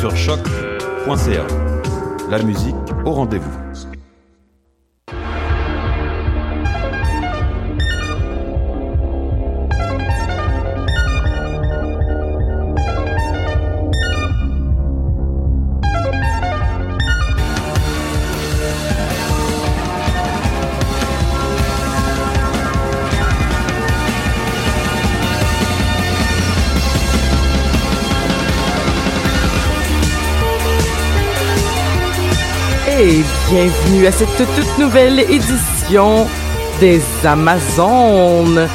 Sur choc.ca. La musique au rendez-vous. Bienvenue à cette toute nouvelle édition des Amazones.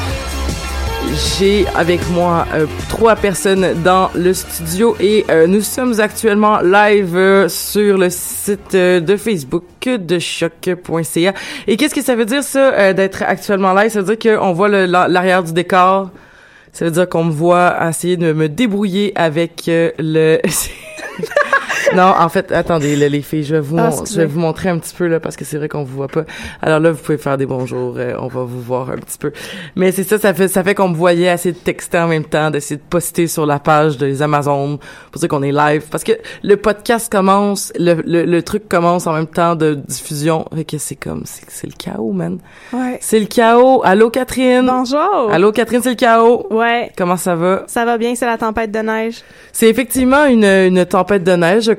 J'ai avec moi euh, trois personnes dans le studio et euh, nous sommes actuellement live euh, sur le site de Facebook de choc.ca. Et qu'est-ce que ça veut dire ça d'être actuellement live? Ça veut dire qu'on voit l'arrière du décor. Ça veut dire qu'on me voit essayer de me débrouiller avec le Non, en fait, attendez, là, les filles, je vais vous, Ah, je vais vous montrer un petit peu là parce que c'est vrai qu'on vous voit pas. Alors là, vous pouvez faire des bonjours, euh, on va vous voir un petit peu. Mais c'est ça, ça fait ça fait qu'on me voyait essayer de texter en même temps, d'essayer de poster sur la page des Amazones pour dire qu'on est live parce que le podcast commence, le, le, le truc commence en même temps de diffusion. Fait que c'est comme c'est c'est le chaos, man. Ouais. C'est le chaos. Allô Catherine? Bonjour. Allô Catherine, c'est le chaos. Ouais. Comment ça va? Ça va bien, c'est la tempête de neige. C'est effectivement une, une tempête de neige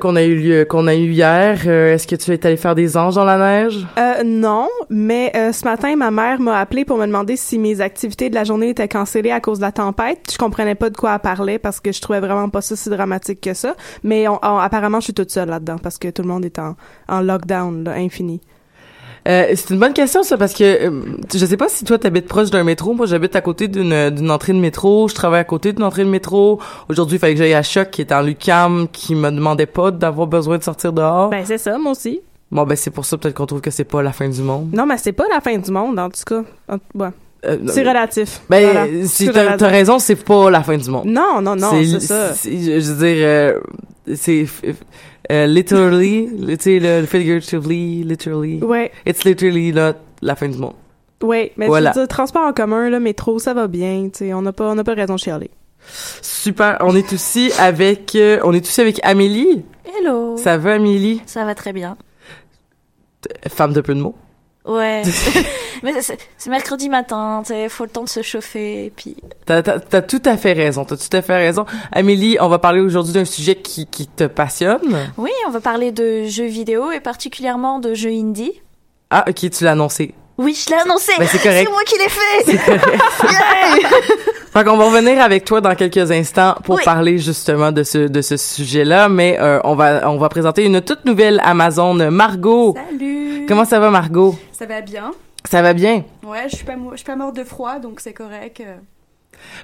qu'on a eu hier. Euh, Est-ce que tu es allé faire des anges dans la neige? Euh, non, mais euh, ce matin, ma mère m'a appelé pour me demander si mes activités de la journée étaient cancellées à cause de la tempête. Je comprenais pas de quoi elle parlait parce que je trouvais vraiment pas ça si dramatique que ça. Mais apparemment, je suis toute seule là-dedans parce que tout le monde est en, en lockdown là, infini. Euh, c'est une bonne question ça parce que euh, je sais pas si toi t'habites proche d'un métro. Moi j'habite à côté d'une d'une entrée de métro. Je travaille à côté d'une entrée de métro. Aujourd'hui il fallait que j'aille à Choc qui est en Lucam qui me demandait pas d'avoir besoin de sortir dehors. Ben c'est ça, moi aussi. bon ben c'est pour ça peut-être qu'on trouve que c'est pas la fin du monde. Non, mais c'est pas la fin du monde en tout cas. En- ouais. Euh, C'est relatif. Ben Voilà. si t'as raison c'est pas la fin du monde. Non, non, non, c'est ça. Je veux dire, euh, c'est euh, literally, tu sais, le figuratively, literally. Ouais, It's literally not la fin du monde. ouais. Mais Voilà. je veux dire, transport en commun, là, métro, ça va bien. Tu sais, on n'a pas, on n'a pas raison de chialer. Super. On est aussi avec, euh, on est aussi avec Amélie. Hello. Ça va, Amélie? Ça va très bien. Femme de peu de mots. Ouais. Mais c'est mercredi matin, sais, faut le temps de se chauffer, et puis... T'as tout à fait raison. T'as tout à fait raison. Amélie, on va parler aujourd'hui d'un sujet qui, qui te passionne. Oui, on va parler de jeux vidéo, et particulièrement de jeux indie. Ah, ok, tu l'as annoncé. Oui, je l'ai annoncé Ben, c'est correct. moi qui l'ai fait C'est correct. Fait qu'on va revenir avec toi dans quelques instants pour Oui. parler justement de ce de ce sujet-là, mais euh, on va on va présenter une toute nouvelle Amazon Margot. Salut Comment ça va Margot? Ça va bien Ça va bien? Ouais, je suis pas, je suis pas morte de froid, donc c'est correct.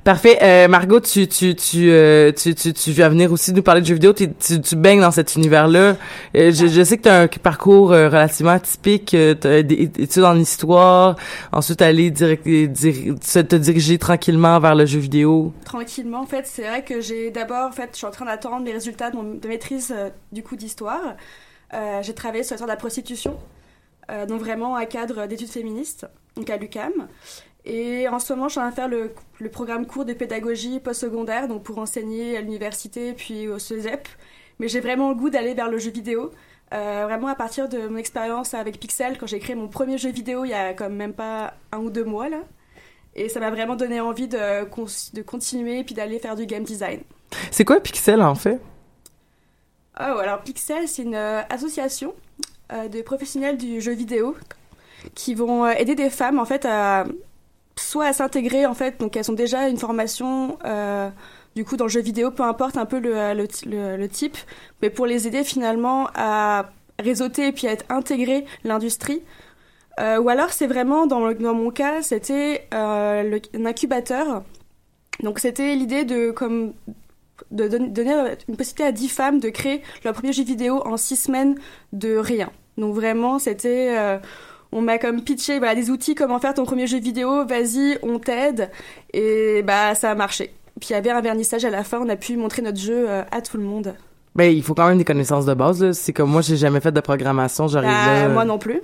Parfait. Euh, Margot, tu tu tu, euh, tu tu tu venir aussi nous parler de jeux vidéo. T'es- Tu, tu baignes dans cet univers-là. Euh, je, je sais que tu as un parcours relativement atypique. Euh, t'as des études en histoire, ensuite aller direct, te diriger tranquillement vers le jeu vidéo. Tranquillement, en fait, c'est vrai que j'ai d'abord, en fait, je suis en train d'attendre les résultats de, maîtrise du coup d'histoire. J'ai travaillé sur l'histoire de la prostitution, euh, donc vraiment un cadre d'études féministes, donc à l'UCAM. Et en ce moment, je suis en train de faire le, le programme cours de pédagogie postsecondaire, donc pour enseigner à l'université puis au CESEP. Mais j'ai vraiment le goût d'aller vers le jeu vidéo. Euh, vraiment à partir de mon expérience avec Pixel, quand j'ai créé mon premier jeu vidéo il y a quand même pas un ou deux mois là. Et ça m'a vraiment donné envie de, de continuer et puis d'aller faire du game design. C'est quoi Pixel en fait? Oh, alors Pixel, c'est une euh, association de professionnels du jeu vidéo qui vont euh, aider des femmes en fait à soit à s'intégrer en fait, donc elles ont déjà une formation euh, du coup dans le jeu vidéo, peu importe un peu le, euh, le, type, mais pour les aider finalement à réseauter et puis à être intégré l'industrie. Euh, ou alors c'est vraiment dans, dans mon cas, c'était euh, un incubateur. Donc c'était l'idée de comme de don- donner une possibilité à 10 femmes de créer leur premier jeu vidéo en 6 semaines de rien. Donc vraiment, c'était... euh, on m'a comme pitché voilà, des outils, comment faire ton premier jeu vidéo, vas-y, on t'aide. Et bah ça a marché. Puis il y avait un vernissage à la fin, on a pu montrer notre jeu euh, à tout le monde. Ben il faut quand même des connaissances de base. C'est comme moi j'ai jamais fait de programmation, j'arrive Bah, là. moi non plus.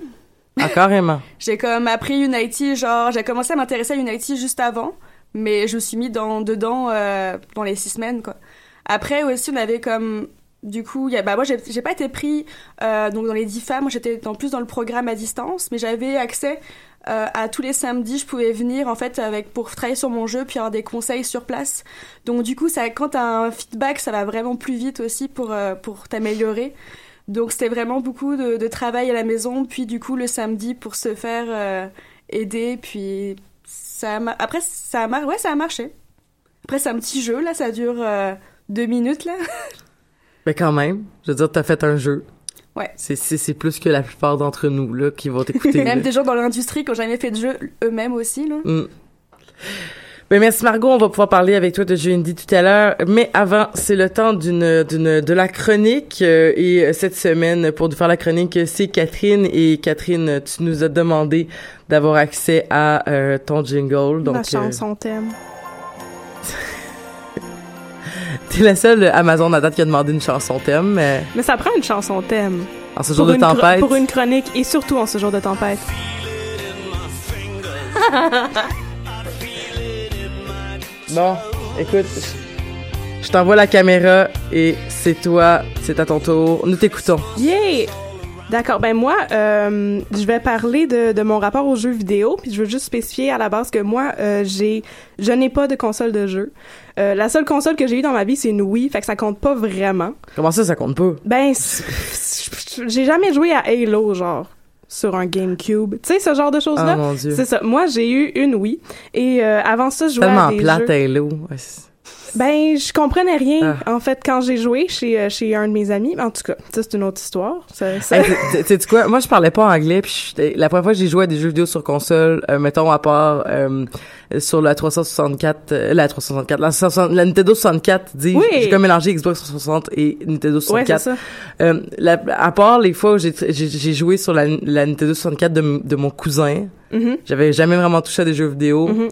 Ah carrément. J'ai comme appris Unity, genre j'ai commencé à m'intéresser à Unity juste avant, mais je me suis mis dans, dedans euh, dans les six semaines quoi. Après aussi on avait comme du coup, y a, bah moi j'ai pas été pris euh, donc dans les 10 femmes, moi j'étais en plus dans le programme à distance, mais j'avais accès euh, à tous les samedis, je pouvais venir en fait avec pour travailler sur mon jeu puis avoir des conseils sur place. Donc du coup, ça quand t'as un feedback, ça va vraiment plus vite aussi pour pour t'améliorer. Donc c'était vraiment beaucoup de, de travail à la maison, puis du coup le samedi pour se faire aider, puis ça a mar- après ça a mar- ouais ça a marché. Après c'est un petit jeu là, ça dure euh, deux minutes là. Ben quand même, je veux dire t'as fait un jeu. Ouais. C'est plus que la plupart d'entre nous là qui vont t'écouter. Même des gens dans l'industrie qui ont jamais fait de jeu eux-mêmes aussi là. Mm. Ben merci Margot, on va pouvoir parler avec toi de jeux indie tout à l'heure, mais avant, c'est le temps d'une d'une de la chronique euh, et euh, cette semaine pour nous faire la chronique, c'est Catherine et Catherine, tu nous as demandé d'avoir accès à euh, ton jingle donc La euh, chanson thème. t'es la seule Amazon à date qui a demandé une chanson thème mais Mais ça prend une chanson thème. en ce jour de tempête. Pour une chronique et surtout en ce jour de tempête. Bon, écoute, je t'envoie la caméra et c'est toi, c'est à ton tour. Nous t'écoutons. Yeah! D'accord. Ben moi, euh, je vais parler de, de mon rapport aux jeux vidéo, puis je veux juste spécifier à la base que moi, euh, j'ai, je n'ai pas de console de jeu. Euh, la seule console que j'ai eue dans ma vie, c'est une Wii, fait que ça compte pas vraiment. Comment ça, ça compte pas? Ben, j'ai jamais joué à Halo, genre sur un GameCube. Tu sais, ce genre de choses-là? Mon Dieu. C'est ça. Moi, j'ai eu une Wii. Et euh, avant ça, je jouais Tellement à des plate, jeux... Halo. Ouais, Ben, je comprenais rien, Ah. en fait, quand j'ai joué chez, euh, chez un de mes amis. En tout cas, ça, c'est une autre histoire. Ça, ça- Hey, tu sais quoi? Moi, je parlais pas anglais, puis la première fois que j'ai joué à des jeux vidéo sur console, euh, mettons à part euh, sur la 364, euh, la 364, la, 60 la Nintendo 64, dis, Oui. j'ai comme mélangé Xbox 360 et Nintendo Ouais, 64. c'est ça. Euh, la- à part les fois où j'ai joué sur la, la Nintendo 64 de, de mon cousin, Mhm. j'avais jamais vraiment touché à des jeux vidéo, Mhm.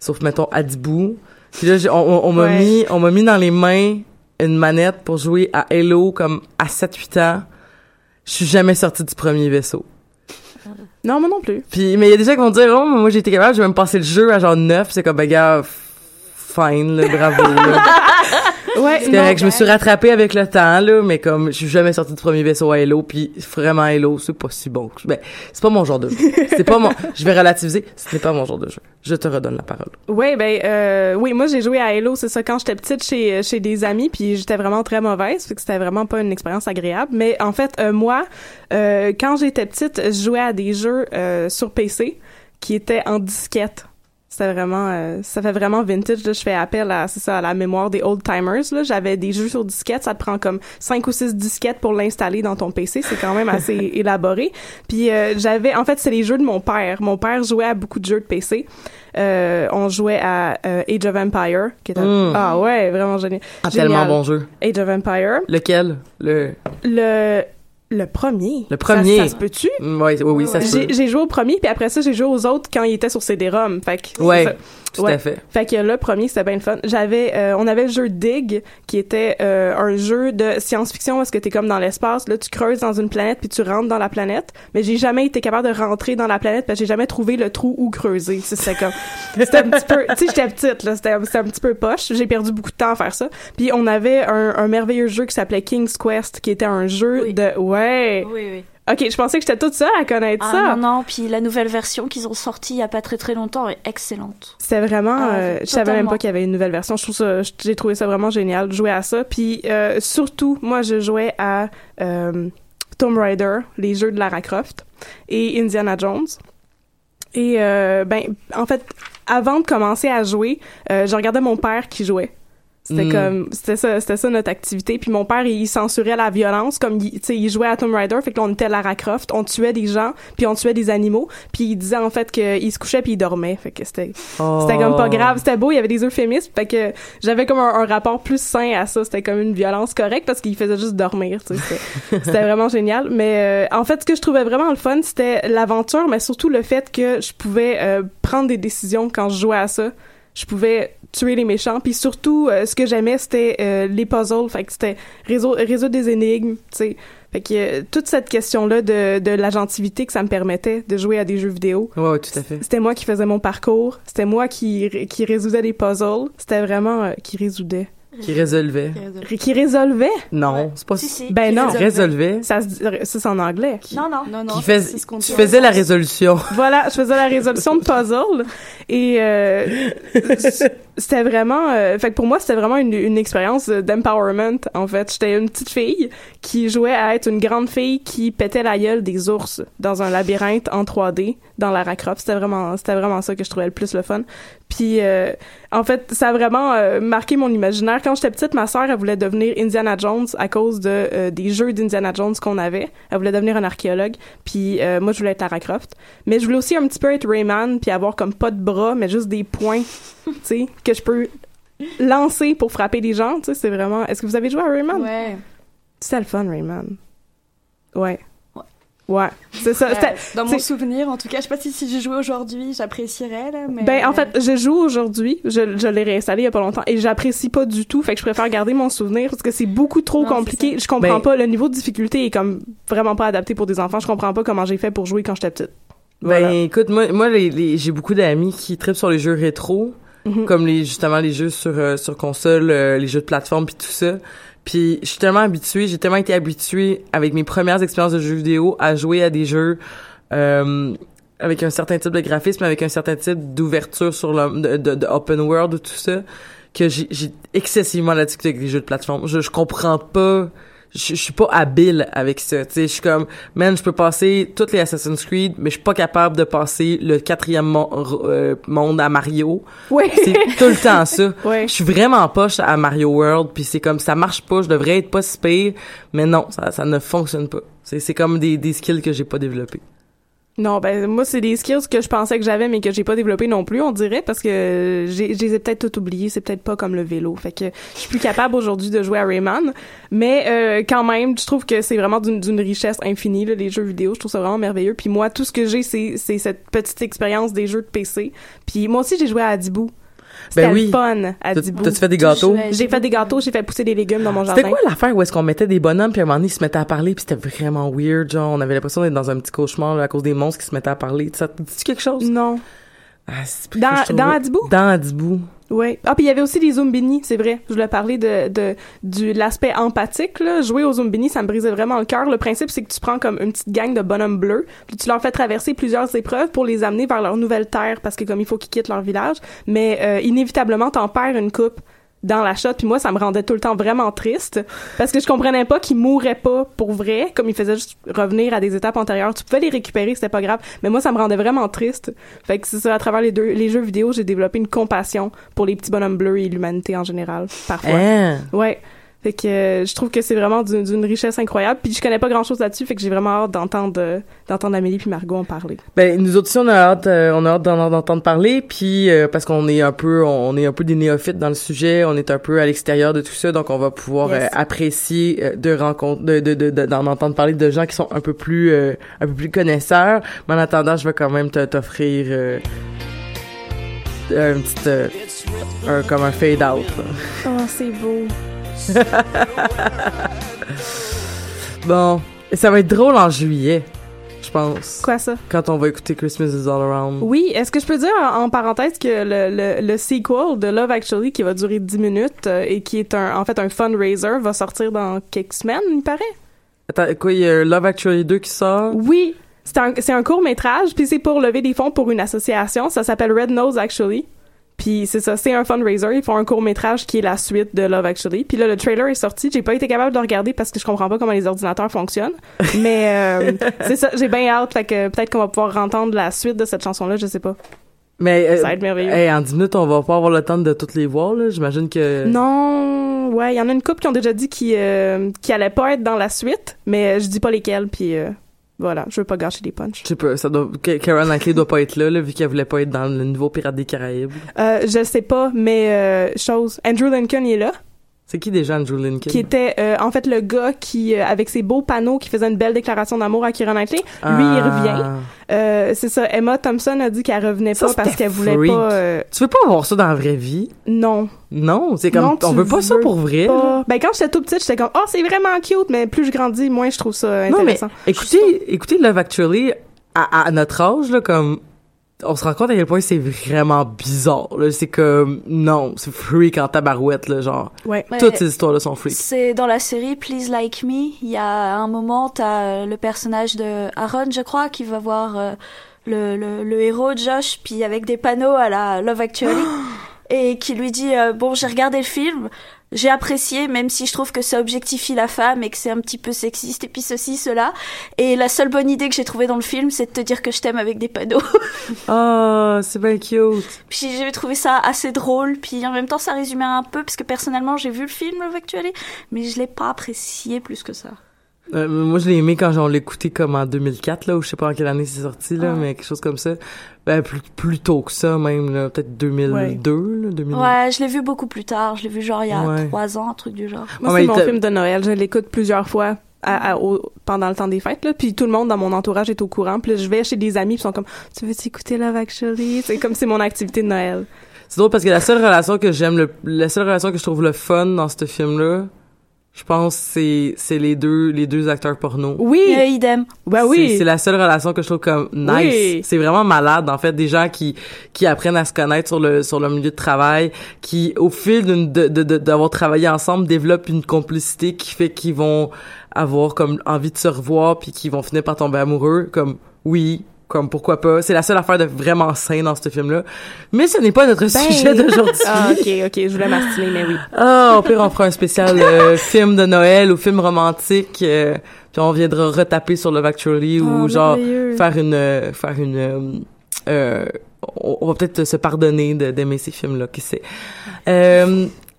sauf mettons Adibou. Puis là, on, on, m'a Ouais. mis, on m'a mis dans les mains une manette pour jouer à Halo comme à 7-8 ans. Je suis jamais sorti du premier vaisseau. Non, moi non plus. Puis, mais il y a des gens qui vont dire, oh, mais moi j'ai été capable, j'ai même passé le jeu à genre 9, c'est comme, ben gars, fine, là, bravo, là. Ouais, C'est correct, je me suis rattrapée avec le temps, là, mais comme, je suis jamais sorti du premier vaisseau à Halo, puis vraiment Halo, c'est pas si bon. Ben, c'est pas mon genre de jeu. C'est pas mon, je vais relativiser, ce n'est pas mon genre de jeu. Je te redonne la parole. Ouais, ben euh, oui, moi j'ai joué à Halo, c'est ça quand j'étais petite chez chez des amis, puis j'étais vraiment très mauvaise, fait que c'était vraiment pas une expérience agréable. Mais en fait, euh, moi, euh, quand j'étais petite, je jouais à des jeux euh, sur PC qui étaient en disquette. C'était vraiment, euh, ça fait vraiment vintage. Là, je fais appel à, c'est ça, à la mémoire des old timers. Là, j'avais des jeux sur disquette. Ça te prend comme cinq ou six disquettes pour l'installer dans ton PC. C'est quand même assez élaboré. Puis euh, j'avais, en fait, c'est les jeux de mon père. Mon père jouait à beaucoup de jeux de PC. Euh, on jouait à euh, Age of Empire, qui était Mm. ah ouais, vraiment génial. Ah, tellement bon jeu. Age of Empire. Lequel? Le... Le le premier. Le premier. Ça, ça se peut-tu? Mm, Ouais, oui, oui, ça se J'ai peut. j'ai joué au premier, puis après ça, j'ai joué aux autres quand ils étaient sur CD-ROM. Fait que, Ouais, tout à fait. Fait que le premier, c'était bien le fun. J'avais, euh, on avait le jeu Dig, qui était euh, un jeu de science-fiction est-ce que t'es comme dans l'espace. Là, tu creuses dans une planète puis tu rentres dans la planète. Mais j'ai jamais été capable de rentrer dans la planète parce que j'ai jamais trouvé le trou où creuser. C'était comme, c'était un petit peu, tu sais, j'étais petite là, c'était c'était un petit peu poche. J'ai perdu beaucoup de temps à faire ça. Puis on avait un, un merveilleux jeu qui s'appelait King's Quest, qui était un jeu de, ouais. Oui, oui. Ok, je pensais que j'étais toute seule à connaître Ah ça. non, non, puis la nouvelle version qu'ils ont sortie il y a pas très très longtemps est excellente. C'était vraiment, Ah, euh, je savais même pas qu'il y avait une nouvelle version. Je trouve ça, j'ai trouvé ça vraiment génial de jouer à ça. Puis euh, surtout, moi, je jouais à euh, Tomb Raider, les jeux de Lara Croft et Indiana Jones. Et euh, ben, en fait, avant de commencer à jouer, euh, je regardais mon père qui jouait. C'était Mm. comme c'était ça c'était ça notre activité puis mon père il censurait la violence comme il tu sais il jouait à Tomb Raider fait que là, on était Lara Croft on tuait des gens puis on tuait des animaux puis il disait en fait qu'il se couchait puis il dormait fait que c'était Oh. c'était comme pas grave, c'était beau, il y avait des euphémismes, fait que j'avais comme un, un rapport plus sain à ça, c'était comme une violence correcte parce qu'il faisait juste dormir, tu sais, c'était- c'était vraiment génial. Mais euh, en fait, ce que je trouvais vraiment le fun, c'était l'aventure, mais surtout le fait que je pouvais euh, prendre des décisions quand je jouais à ça. Je pouvais tuer les méchants, puis surtout, euh, ce que j'aimais, c'était euh, les puzzles, fait que c'était résol- résoudre des énigmes, tu sais. Fait que euh, toute cette question-là de, de l'agentivité que ça me permettait de jouer à des jeux vidéo, Ouais, ouais, tout à fait. c'était moi qui faisais mon parcours, c'était moi qui, qui résoudais les puzzles, c'était vraiment euh, qui résoudait. Qui résolvait? Ré- Qui résolvait? Non, c'est pas Si, si, Ben qui non. Résolvait? Ça, se dit- ça c'est en anglais. Non, non. Non, non. Qui fais... ce Tu faisais la résolution. Voilà, je faisais la résolution de puzzle et euh, c'était vraiment euh, fait que pour moi c'était vraiment une, une expérience d'empowerment en fait j'étais une petite fille qui jouait à être une grande fille qui pétait la gueule des ours dans un labyrinthe en 3D dans Lara Croft c'était vraiment c'était vraiment ça que je trouvais le plus le fun. Puis euh, en fait ça a vraiment euh, marqué mon imaginaire. Quand j'étais petite ma sœur elle voulait devenir Indiana Jones à cause de euh, des jeux d'Indiana Jones qu'on avait. Elle voulait devenir un archéologue. Puis moi je voulais être Lara Croft mais je voulais aussi un petit peu être Rayman puis avoir comme pas de bras mais juste des points tu sais que je peux lancer pour frapper des gens tu sais. C'est vraiment est-ce que vous avez joué à Rayman? Ouais. c'était le fun Rayman. Ouais ouais c'est ça Euh, dans mon souvenir, en tout cas, je sais pas si, si j'y jouais aujourd'hui, j'apprécierais, là, mais... Ben, en fait, je joue aujourd'hui. Je, je l'ai réinstallé il y a pas longtemps et j'apprécie pas du tout. Fait que je préfère garder mon souvenir parce que c'est beaucoup trop Non, compliqué. Je comprends Ben- pas. Le niveau de difficulté est comme vraiment pas adapté pour des enfants. Je comprends pas comment j'ai fait pour jouer quand j'étais petite. Voilà. Ben écoute, moi, moi les, les- j'ai beaucoup d'amis qui trippent sur les jeux rétro, Mhm. comme les justement les jeux sur euh, sur console, euh, les jeux de plateforme puis tout ça. Puis je suis tellement habituée, j'ai tellement été habituée avec mes premières expériences de jeux vidéo à jouer à des jeux euh, avec un certain type de graphisme, avec un certain type d'ouverture sur le de, de, open world ou tout ça que j'ai j'ai excessivement la difficulté avec les jeux de plateforme. Je je comprends pas je, suis pas habile avec ça. Tu sais, je suis comme, man, je peux passer toutes les Assassin's Creed, mais je suis pas capable de passer le quatrième mon- euh, monde à Mario. C'est tout le temps ça. Je suis vraiment poche à Mario World, puis c'est comme, ça marche pas, je devrais être pas si pire, mais non, ça, ça ne fonctionne pas. C'est c'est comme des, des skills que j'ai pas développés. Non, ben moi c'est des skills que je pensais que j'avais mais que j'ai pas développé non plus, on dirait parce que j'ai je les ai peut-être tout oubliés, c'est peut-être pas comme le vélo. Fait que je suis plus capable aujourd'hui de jouer à Rayman, mais euh, quand même, je trouve que c'est vraiment d'une richesse infinie les jeux vidéo, je trouve ça vraiment merveilleux. Puis moi tout ce que j'ai c'est c'est cette petite expérience des jeux de PC. Puis moi aussi j'ai joué à Adibou. C'était Ben oui. fun à. T'as-tu fait des gâteaux? J'ai fait des gâteaux, j'ai fait pousser des légumes dans mon jardin. C'était quoi l'affaire où est-ce qu'on mettait des bonhommes puis à un moment donné ils se mettaient à parler puis c'était vraiment weird genre on avait l'impression d'être dans un petit cauchemar là, à cause des monstres qui se mettaient à parler. Ça te dit quelque chose? Non. Ah, c'est- Dans- dans Adibou? Dans Adibou. Oui. Ah, puis il y avait aussi des Zumbini, c'est vrai. Je voulais parler de, de, du, l'aspect empathique, là. Jouer aux Zumbini, ça me brisait vraiment le cœur. Le principe, c'est que tu prends comme une petite gang de bonhommes bleus, puis tu leur fais traverser plusieurs épreuves pour les amener vers leur nouvelle terre, parce que comme il faut qu'ils quittent leur village. Mais, euh, inévitablement, t'en perds une coupe dans la shot puis moi ça me rendait tout le temps vraiment triste parce que je comprenais pas qu'il mourrait pas pour vrai comme il faisait juste revenir à des étapes antérieures. Tu pouvais les récupérer c'était pas grave mais moi ça me rendait vraiment triste. Fait que c'est ça à travers les deux les jeux vidéo j'ai développé une compassion pour les petits bonhommes bleus et l'humanité en général parfois. Hein? ouais fait que euh, je trouve que c'est vraiment d'une richesse incroyable puis je connais pas grand chose là-dessus fait que j'ai vraiment hâte d'entendre euh, d'entendre Amélie puis Margot en parler Ben nous autres aussi on a hâte euh, on a hâte d'en d'entendre parler puis euh, parce qu'on est un peu on est un peu des néophytes dans le sujet, on est un peu à l'extérieur de tout ça donc on va pouvoir Yes. apprécier de rencontres de de de- de- d'en entendre parler de gens qui sont un peu plus un peu plus connaisseurs. Mais en attendant, je vais quand même t'offrir un petit un comme un fade out. là. oh c'est beau Bon, et ça va être drôle en juillet, je pense. quoi ça? Quand on va écouter Christmas is all around. Oui, est-ce que je peux dire en, en parenthèse que le, le, le sequel de Love Actually, qui va durer 10 minutes euh, et qui est un, en fait un fundraiser, va sortir dans quelques semaines, il paraît? Attends, quoi, il y a Love Actually 2 qui sort? Oui, c'est un, c'est un court métrage, puis c'est pour lever des fonds pour une association. Ça s'appelle Red Nose Actually. Puis c'est ça, c'est un fundraiser. Ils font un court métrage qui est la suite de Love Actually. Puis là, le trailer est sorti. J'ai pas été capable de le regarder parce que je comprends pas comment les ordinateurs fonctionnent. Mais euh, c'est ça, j'ai bien hâte. Fait que peut-être qu'on va pouvoir entendre la suite de cette chanson-là, je sais pas. Mais euh, Ça va être merveilleux. hey, en 10 minutes, on va pas avoir le temps de toutes les voir, là. J'imagine que. Non, ouais, il y en a une couple qui ont déjà dit qu'ils euh, allaient pas être dans la suite, mais euh, je dis pas lesquels, puis euh, voilà, je veux pas gâcher des punchs. Je sais pas, ça doit. Ka- Karen Knightley doit pas être là, là, vu qu'elle voulait pas être dans le nouveau Pirate des Caraïbes. Euh, je sais pas, mais euh, chose, Andrew Lincoln il est là, C'est qui déjà Andrew Lincoln? qui était euh, en fait le gars qui, euh, avec ses beaux panneaux, qui faisait une belle déclaration d'amour à Keira Knightley. Lui, il Ah. revient. Euh, c'est ça, Emma Thompson a dit qu'elle revenait Ça, pas parce qu'elle voulait freak. pas. euh, Tu veux pas avoir ça dans la vraie vie? non. Non, c'est comme. Non, on veut pas ça pour vrai. Pas. Ben quand j'étais tout petite, j'étais comme oh c'est vraiment cute, mais plus je grandis, moins je trouve ça Non, mais intéressant. écoutez, écoutez Love Actually, à, à notre âge, là, comme. On se rend compte à quel point c'est vraiment bizarre, là. C'est comme. Non, c'est freak en tabarouette, là, genre. Ouais. Ouais. Toutes ces histoires-là sont freak. C'est dans la série Please Like Me. Il y a un moment, t'as euh, le personnage de Aaron, je crois, qui va voir euh, le, le, le héros Josh, puis avec des panneaux à la Love Actually, et qui lui dit euh, bon, j'ai regardé le film, j'ai apprécié, même si je trouve que ça objectifie la femme et que c'est un petit peu sexiste et puis ceci cela. Et la seule bonne idée que j'ai trouvée dans le film, c'est de te dire que je t'aime avec des panneaux. Ah, c'est bien cute. Puis j'ai trouvé ça assez drôle, puis en même temps ça résumait un peu, parce que personnellement j'ai vu le film Love Actually, mais je l'ai pas apprécié plus que ça. Euh, moi, je l'ai aimé quand on l'a écouté comme en 2004, là, ou je sais pas en quelle année c'est sorti, là, Ah. mais quelque chose comme ça. Ben, plus, plus tôt que ça, même, là, peut-être 2002, là, 2000. Ouais, je l'ai vu beaucoup plus tard, je l'ai vu genre il y a Ouais. trois ans, un truc du genre. Moi, Ah, c'est mon film de Noël. Je l'écoute plusieurs fois à- à- au- pendant le temps des fêtes. Là. Puis tout le monde dans mon entourage est au courant. Puis là, je vais chez des amis, puis ils sont comme « Tu veux écouter Love Actually? » C'est comme c'est mon activité de Noël. C'est drôle parce que la seule relation que j'aime le, la seule relation que je trouve le fun dans ce film-là, je pense, c'est, c'est les deux, les deux acteurs porno. Oui! Euh, idem. Ben C'est- oui! C'est la seule relation que je trouve comme nice. Oui. C'est vraiment malade, en fait, des gens qui qui apprennent à se connaître sur le sur le milieu de travail, qui au fil d'une de, de, de- d'avoir travaillé ensemble développent une complicité qui fait qu'ils vont avoir comme envie de se revoir puis qu'ils vont finir par tomber amoureux. Comme oui. Comme pourquoi pas. C'est la seule affaire de vraiment sain dans ce film-là. Mais ce n'est pas notre sujet d'aujourd'hui. Ah, ok, ok, je voulais m'astiner, mais oui. Ah, au pire, on fera un spécial euh, film de Noël ou film romantique. euh, puis on viendra retaper sur Love Actually ou Oh, genre faire une euh, faire une on, va peut-être se pardonner d'aimer ces films-là, qui sait.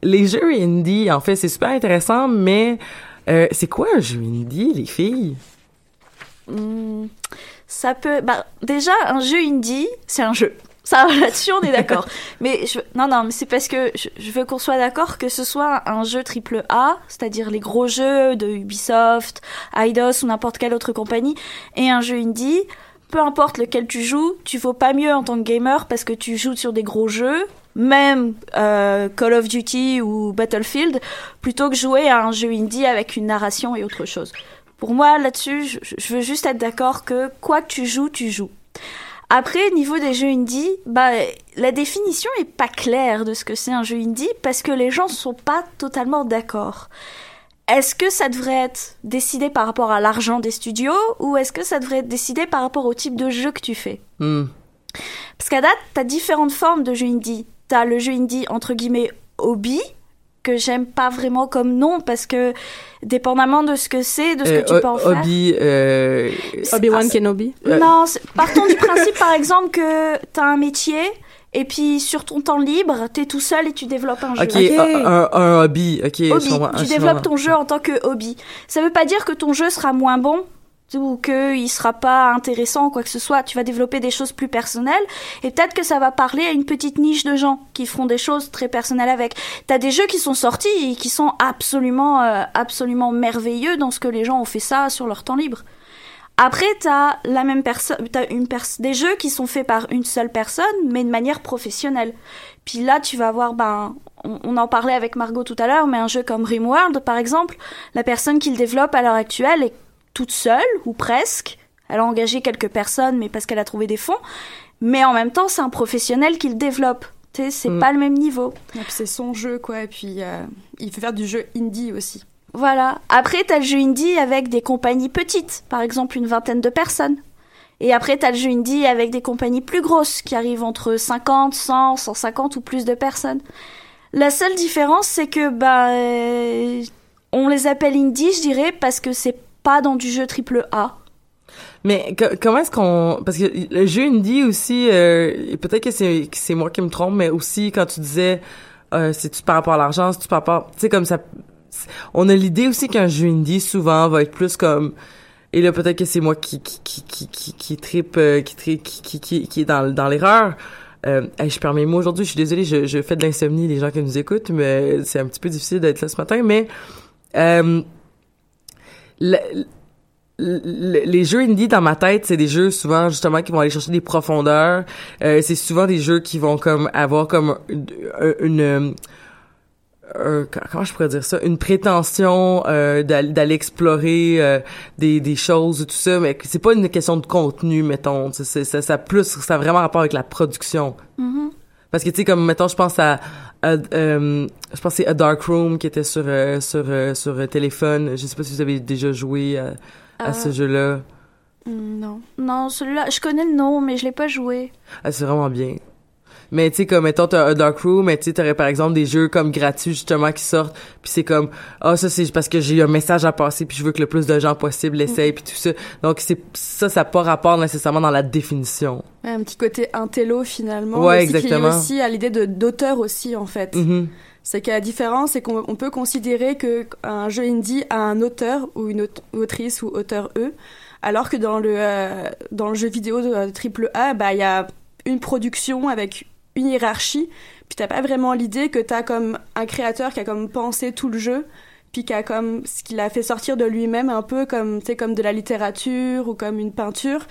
Les jeux indie, en fait, c'est super intéressant, mais c'est quoi un jeu indie, les filles? Hmm, ça peut. Bah, déjà, un jeu indie, c'est un jeu. Ça, là-dessus, on est d'accord. mais je... non, non, mais c'est parce que je, veux qu'on soit d'accord que ce soit un jeu triple A, c'est-à-dire les gros jeux de Ubisoft, Eidos ou n'importe quelle autre compagnie, et un jeu indie. Peu importe lequel tu joues, tu vaux pas mieux en tant que gamer parce que tu joues sur des gros jeux, même euh, Call of Duty ou Battlefield, plutôt que jouer à un jeu indie avec une narration et autre chose. Pour moi, là-dessus, je, je veux juste être d'accord que quoi que tu joues, tu joues. Après, niveau des jeux indie, bah, la définition est pas claire de ce que c'est un jeu indie parce que les gens sont pas totalement d'accord. Est-ce que ça devrait être décidé par rapport à l'argent des studios ou est-ce que ça devrait être décidé par rapport au type de jeu que tu fais? Hmm. Parce qu'à date, t'as différentes formes de jeux indie. T'as le jeu indie entre guillemets hobby, que j'aime pas vraiment comme nom parce que dépendamment de ce que c'est, de ce Euh, que tu peux en faire. Obi, euh, Obi-Wan Kenobi. Euh, Non, partons du principe par exemple que t'as un métier et puis sur ton temps libre, t'es tout seul et tu développes un jeu. Ok, un, un, un hobby. Ok, hobby. Tu développes ton jeu en tant que hobby. Ça veut pas dire que ton jeu sera moins bon ou qu'il sera pas intéressant ou quoi que ce soit. Tu vas développer des choses plus personnelles et peut-être que ça va parler à une petite niche de gens qui feront des choses très personnelles avec. T'as des jeux qui sont sortis et qui sont absolument, euh, absolument merveilleux dans ce que les gens ont fait ça sur leur temps libre. Après, t'as la même personne, t'as une pers des jeux qui sont faits par une seule personne, mais de manière professionnelle. Puis là, tu vas avoir, ben, on, on en parlait avec Margot tout à l'heure, mais un jeu comme Rimworld, par exemple, la personne qui le développe à l'heure actuelle est toute seule, ou presque. Elle a engagé quelques personnes, mais parce qu'elle a trouvé des fonds. Mais en même temps, c'est un professionnel qui le développe. Tu sais, c'est Mm. pas le même niveau. C'est son jeu, quoi. Et puis euh, il fait faire du jeu indie aussi. Voilà. Après, t'as le jeu indie avec des compagnies petites, par exemple une vingtaine de personnes. Et après, t'as le jeu indie avec des compagnies plus grosses, qui arrivent entre 50, 100, 150 ou plus de personnes. La seule différence, c'est que, bah, euh, on les appelle indie, je dirais, parce que c'est pas dans du jeu triple A. Mais co- comment est-ce qu'on parce que le jeu indie aussi euh, peut-être que c'est c'est moi qui me trompe mais aussi quand tu disais euh, c'est tu par rapport à l'argent c'est tu par rapport tu sais comme ça on a l'idée aussi qu'un jeu indie souvent va être plus comme et là peut-être que c'est moi qui qui qui qui qui, qui tripe euh, qui, qui qui qui est dans dans l'erreur euh, je perds mes mots aujourd'hui je suis désolée je, je fais de l'insomnie les gens qui nous écoutent mais c'est un petit peu difficile d'être là ce matin mais euh, le- le- les jeux indie dans ma tête, c'est des jeux souvent justement qui vont aller chercher des profondeurs. Euh, c'est souvent des jeux qui vont comme avoir comme une, une, euh, comment je pourrais dire ça, une prétention euh, d'aller explorer euh, des, des choses tout ça, mais c'est pas une question de contenu, mettons. Ça, ça a plus, ça a vraiment rapport avec la production. Mhm. Parce que tu sais comme mettons je pense à, à, euh, je pense c'est A Dark Room qui était sur euh, sur euh, sur euh, téléphone. Je sais pas si vous avez déjà joué à, à Euh, ce jeu-là. Non. Non, celui-là, je connais le nom, mais je l'ai pas joué. Ah, c'est vraiment bien. Mais tu sais comme mettons t'as A Dark Room, mais tu sais t'aurais par exemple des jeux comme gratuits justement qui sortent, puis c'est comme ah ça c'est parce que j'ai un message à passer puis je veux que le plus de gens possible l'essayent puis tout ça. Donc c'est ça ça n'a pas rapport nécessairement dans la définition. Ouais, un petit côté intello finalement. Ouais, aussi, qui est exactement. aussi à l'idée de d'auteur aussi en fait. Mhm. C'est que la différence, c'est qu'on on peut considérer que un jeu indie a un auteur ou une aut- autrice ou auteur E, alors que dans le euh, dans le jeu vidéo de euh, triple A, bah il y a une production avec une hiérarchie, puis t'as pas vraiment l'idée que t'as comme un créateur qui a comme pensé tout le jeu, puis qui a comme ce qu'il a fait sortir de lui-même un peu comme tu comme de la littérature ou comme une peinture.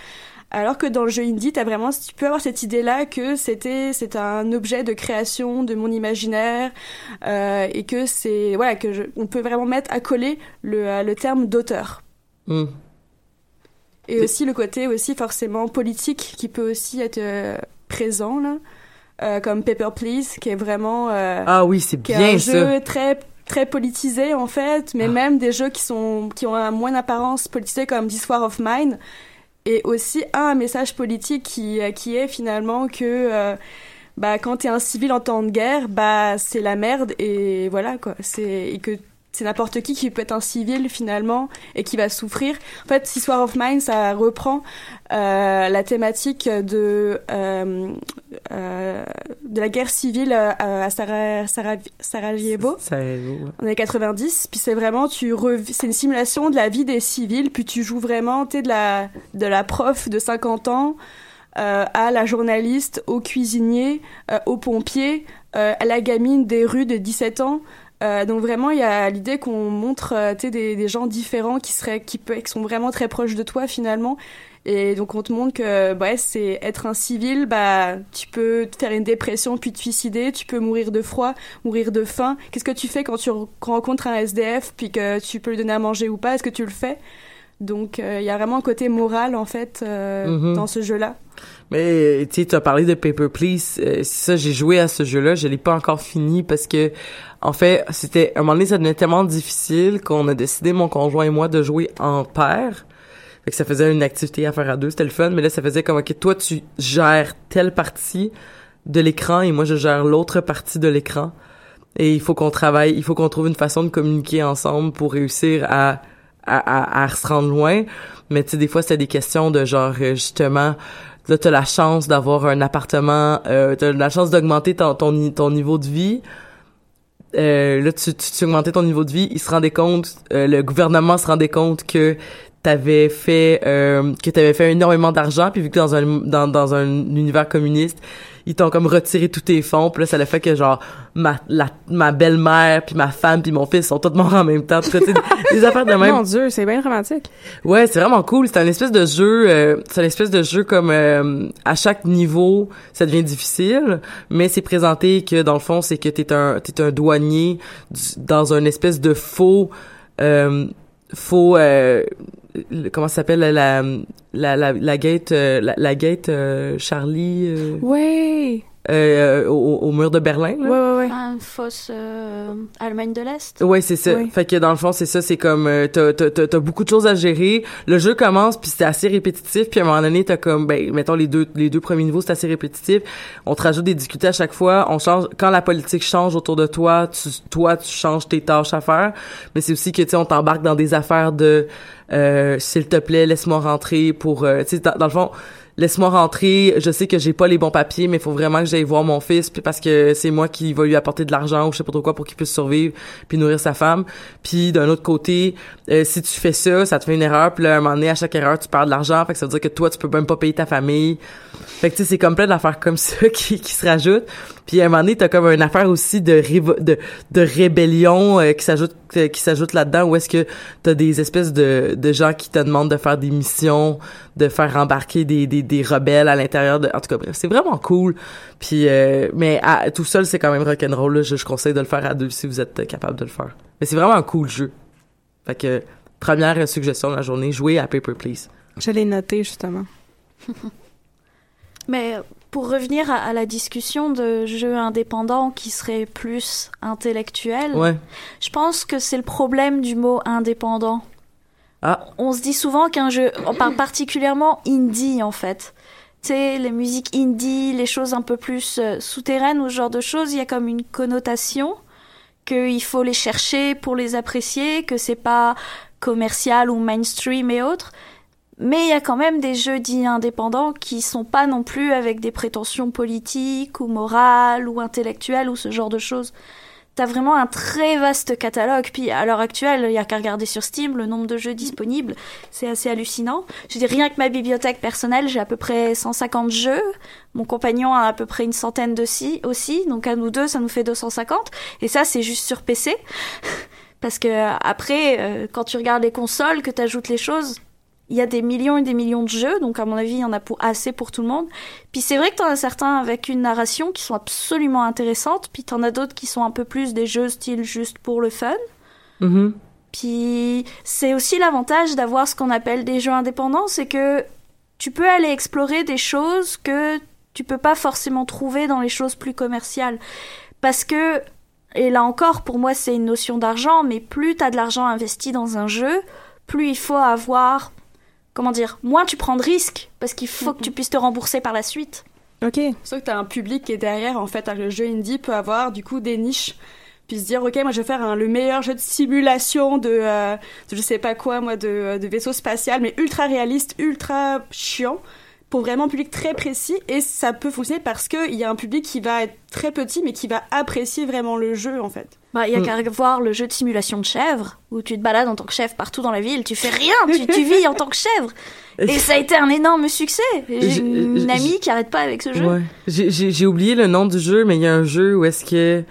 Alors que dans le jeu indie, t'as vraiment, tu peux avoir cette idée-là que c'était, c'est un objet de création de mon imaginaire euh, et que c'est, voilà, que je, on peut vraiment mettre à coller le, euh, le terme d'auteur. Mm. Et aussi le côté aussi forcément politique qui peut aussi être euh, présent là, euh, comme Paper Please, qui est vraiment euh, Ah oui, c'est bien un ça. jeu très très politisé en fait, mais même des jeux qui sont qui ont un moins d'apparence politisée comme This War of Mine et aussi un message politique qui euh, qui est finalement que euh, bah quand t'es un civil en temps de guerre, bah c'est la merde et voilà quoi, c'est et que c'est n'importe qui qui peut être un civil finalement et qui va souffrir. En fait, This War of Mine, ça reprend euh, la thématique de euh, euh, de la guerre civile à Sara- Sara- Sarajevo ouais. années 90 puis c'est vraiment tu c'est une simulation de la vie des civils puis tu joues vraiment sais de la de la prof de 50 ans à la journaliste au cuisinier au pompier à la gamine des rues de 17 ans Euh, donc vraiment il y a l'idée qu'on montre euh, des, des gens différents qui seraient qui, peut, qui sont vraiment très proches de toi finalement et donc on te montre que bah, c'est être un civil, bah tu peux te faire une dépression puis te suicider, tu peux mourir de froid, mourir de faim. Qu'est-ce que tu fais quand tu re- rencontres un SDF puis que tu peux lui donner à manger ou pas? Est-ce que tu le fais? Donc euh, il y a vraiment un côté moral en fait euh, Mhm. dans ce jeu-là. Mais tu as parlé de Paper Please. Euh, ça, j'ai joué à ce jeu-là. Je l'ai pas encore fini parce que, en fait, c'était à un moment donné, ça devenait tellement difficile qu'on a décidé, mon conjoint et moi, de jouer en paire. Fait que ça faisait une activité à faire à deux, c'était le fun. Mais là, ça faisait comme, ok, toi, tu gères telle partie de l'écran et moi, je gère l'autre partie de l'écran. et il faut qu'on travaille, il faut qu'on trouve une façon de communiquer ensemble pour réussir à à, à, à se rendre loin. Mais tu sais, des fois, c'est des questions de genre, euh, justement, là, t'as la chance d'avoir un appartement, euh, t'as la chance d'augmenter ton, ton, ton niveau de vie. Euh, là, tu, tu, tu augmentais ton niveau de vie. Ils se rendaient compte, euh, le gouvernement se rendait compte que t'avais fait, euh, que t'avais fait énormément d'argent, puis vu que dans un, dans, dans un univers communiste, ils t'ont comme retiré tous tes fonds, puis là, ça a fait que genre, ma, la, ma belle-mère, puis ma femme, puis mon fils sont tous morts en même temps. Sais, des, des affaires de même. Mon Dieu, c'est bien romantique. Ouais, c'est vraiment cool. C'est un espèce de jeu, euh, c'est un espèce de jeu comme euh, à chaque niveau, ça devient difficile, mais c'est présenté que dans le fond, c'est que t'es un t'es un douanier du- dans un espèce de faux euh, faux euh, le- comment ça s'appelle la la la la, la gate euh, la, la gate euh, Charlie euh, Ouais. euh, au, au mur de Berlin là. Ouais, ouais, ouais. Une fausse euh, Allemagne de l'Est. Ouais, c'est ça. Oui. Fait que dans le fond, c'est ça, c'est comme euh, t'as t'as beaucoup de choses à gérer. Le jeu commence puis c'est assez répétitif puis à un moment donné t'as comme ben mettons les deux les deux premiers niveaux c'est assez répétitif. On te rajoute des difficultés à chaque fois. On change quand la politique change autour de toi, tu toi tu changes tes tâches à faire. Mais c'est aussi que tu sais on t'embarque dans des affaires de s'il te plaît laisse-moi rentrer pour euh, tu sais dans, dans le fond laisse-moi rentrer, je sais que j'ai pas les bons papiers, mais il faut vraiment que j'aille voir mon fils, puis parce que c'est moi qui va lui apporter de l'argent ou je sais pas trop quoi pour qu'il puisse survivre, puis nourrir sa femme. Puis d'un autre côté, euh, si tu fais ça, ça te fait une erreur, puis là, à un moment donné, à chaque erreur, tu perds de l'argent, fait que ça veut dire que toi, tu peux même pas payer ta famille. Fait que tu sais, c'est comme plein d'affaires comme ça qui, qui se rajoutent. Puis à un moment donné, t'as comme une affaire aussi de de, de rébellion euh, qui s'ajoute euh, qui s'ajoute là-dedans où est-ce que t'as des espèces de, de gens qui te demandent de faire des missions, de faire embarquer des, des, des rebelles à l'intérieur de en tout cas bref, c'est vraiment cool. Puis euh, mais à, tout seul c'est quand même rock'n'roll je, je conseille de le faire à deux si vous êtes euh, capable de le faire. Mais c'est vraiment un cool jeu. Fait que première suggestion de la journée, jouer à Paper Please. Je l'ai noté, justement. Mais pour revenir à, à la discussion de jeux indépendants qui seraient plus intellectuels, Ouais. je pense que c'est le problème du mot indépendant. Ah. On se dit souvent qu'un jeu, on parle particulièrement indie en fait. Tu sais, les musiques indie, les choses un peu plus euh, souterraines ou ce genre de choses, il y a comme une connotation qu'il faut les chercher pour les apprécier, que c'est pas commercial ou mainstream et autres. Mais il y a quand même des jeux dits indépendants qui sont pas non plus avec des prétentions politiques ou morales ou intellectuelles ou ce genre de choses. T'as vraiment un très vaste catalogue. Puis à l'heure actuelle, il y a qu'à regarder sur Steam le nombre de jeux disponibles. C'est assez hallucinant. Je dis rien que ma bibliothèque personnelle, j'ai à peu près 150 jeux. Mon compagnon a à peu près une centaine de si aussi. Donc à nous deux, ça nous fait 250. Et ça, c'est juste sur PC. Parce que après, euh, quand tu regardes les consoles, que tu ajoutes les choses, il y a des millions et des millions de jeux, donc à mon avis, il y en a pour assez pour tout le monde. Puis c'est vrai que t'en as certains avec une narration qui sont absolument intéressantes, puis t'en as d'autres qui sont un peu plus des jeux style juste pour le fun. Mhm. Puis c'est aussi l'avantage d'avoir ce qu'on appelle des jeux indépendants, c'est que tu peux aller explorer des choses que tu peux pas forcément trouver dans les choses plus commerciales. Parce que, et là encore, pour moi, c'est une notion d'argent, mais plus t'as de l'argent investi dans un jeu, plus il faut avoir, comment dire, moins tu prends de risques, parce qu'il faut que tu puisses te rembourser par la suite. Ok. Sûr que t'as un public qui est derrière, en fait, le jeu indie peut avoir, du coup, des niches puis se dire ok moi je vais faire un- le meilleur jeu de simulation de, euh, de je sais pas quoi moi de, de vaisseau spatial mais ultra réaliste ultra chiant pour vraiment un public très précis et ça peut fonctionner parce que il y a un public qui va être très petit mais qui va apprécier vraiment le jeu en fait Bah, il y a Mm. qu'à voir le jeu de simulation de chèvre, où tu te balades en tant que chèvre partout dans la ville, tu fais rien, tu, tu vis en tant que chèvre. Et ça a été un énorme succès. J'ai une amie qui arrête pas avec ce jeu. Ouais. J'ai- oublié le nom du jeu, mais il y a un jeu où est-ce que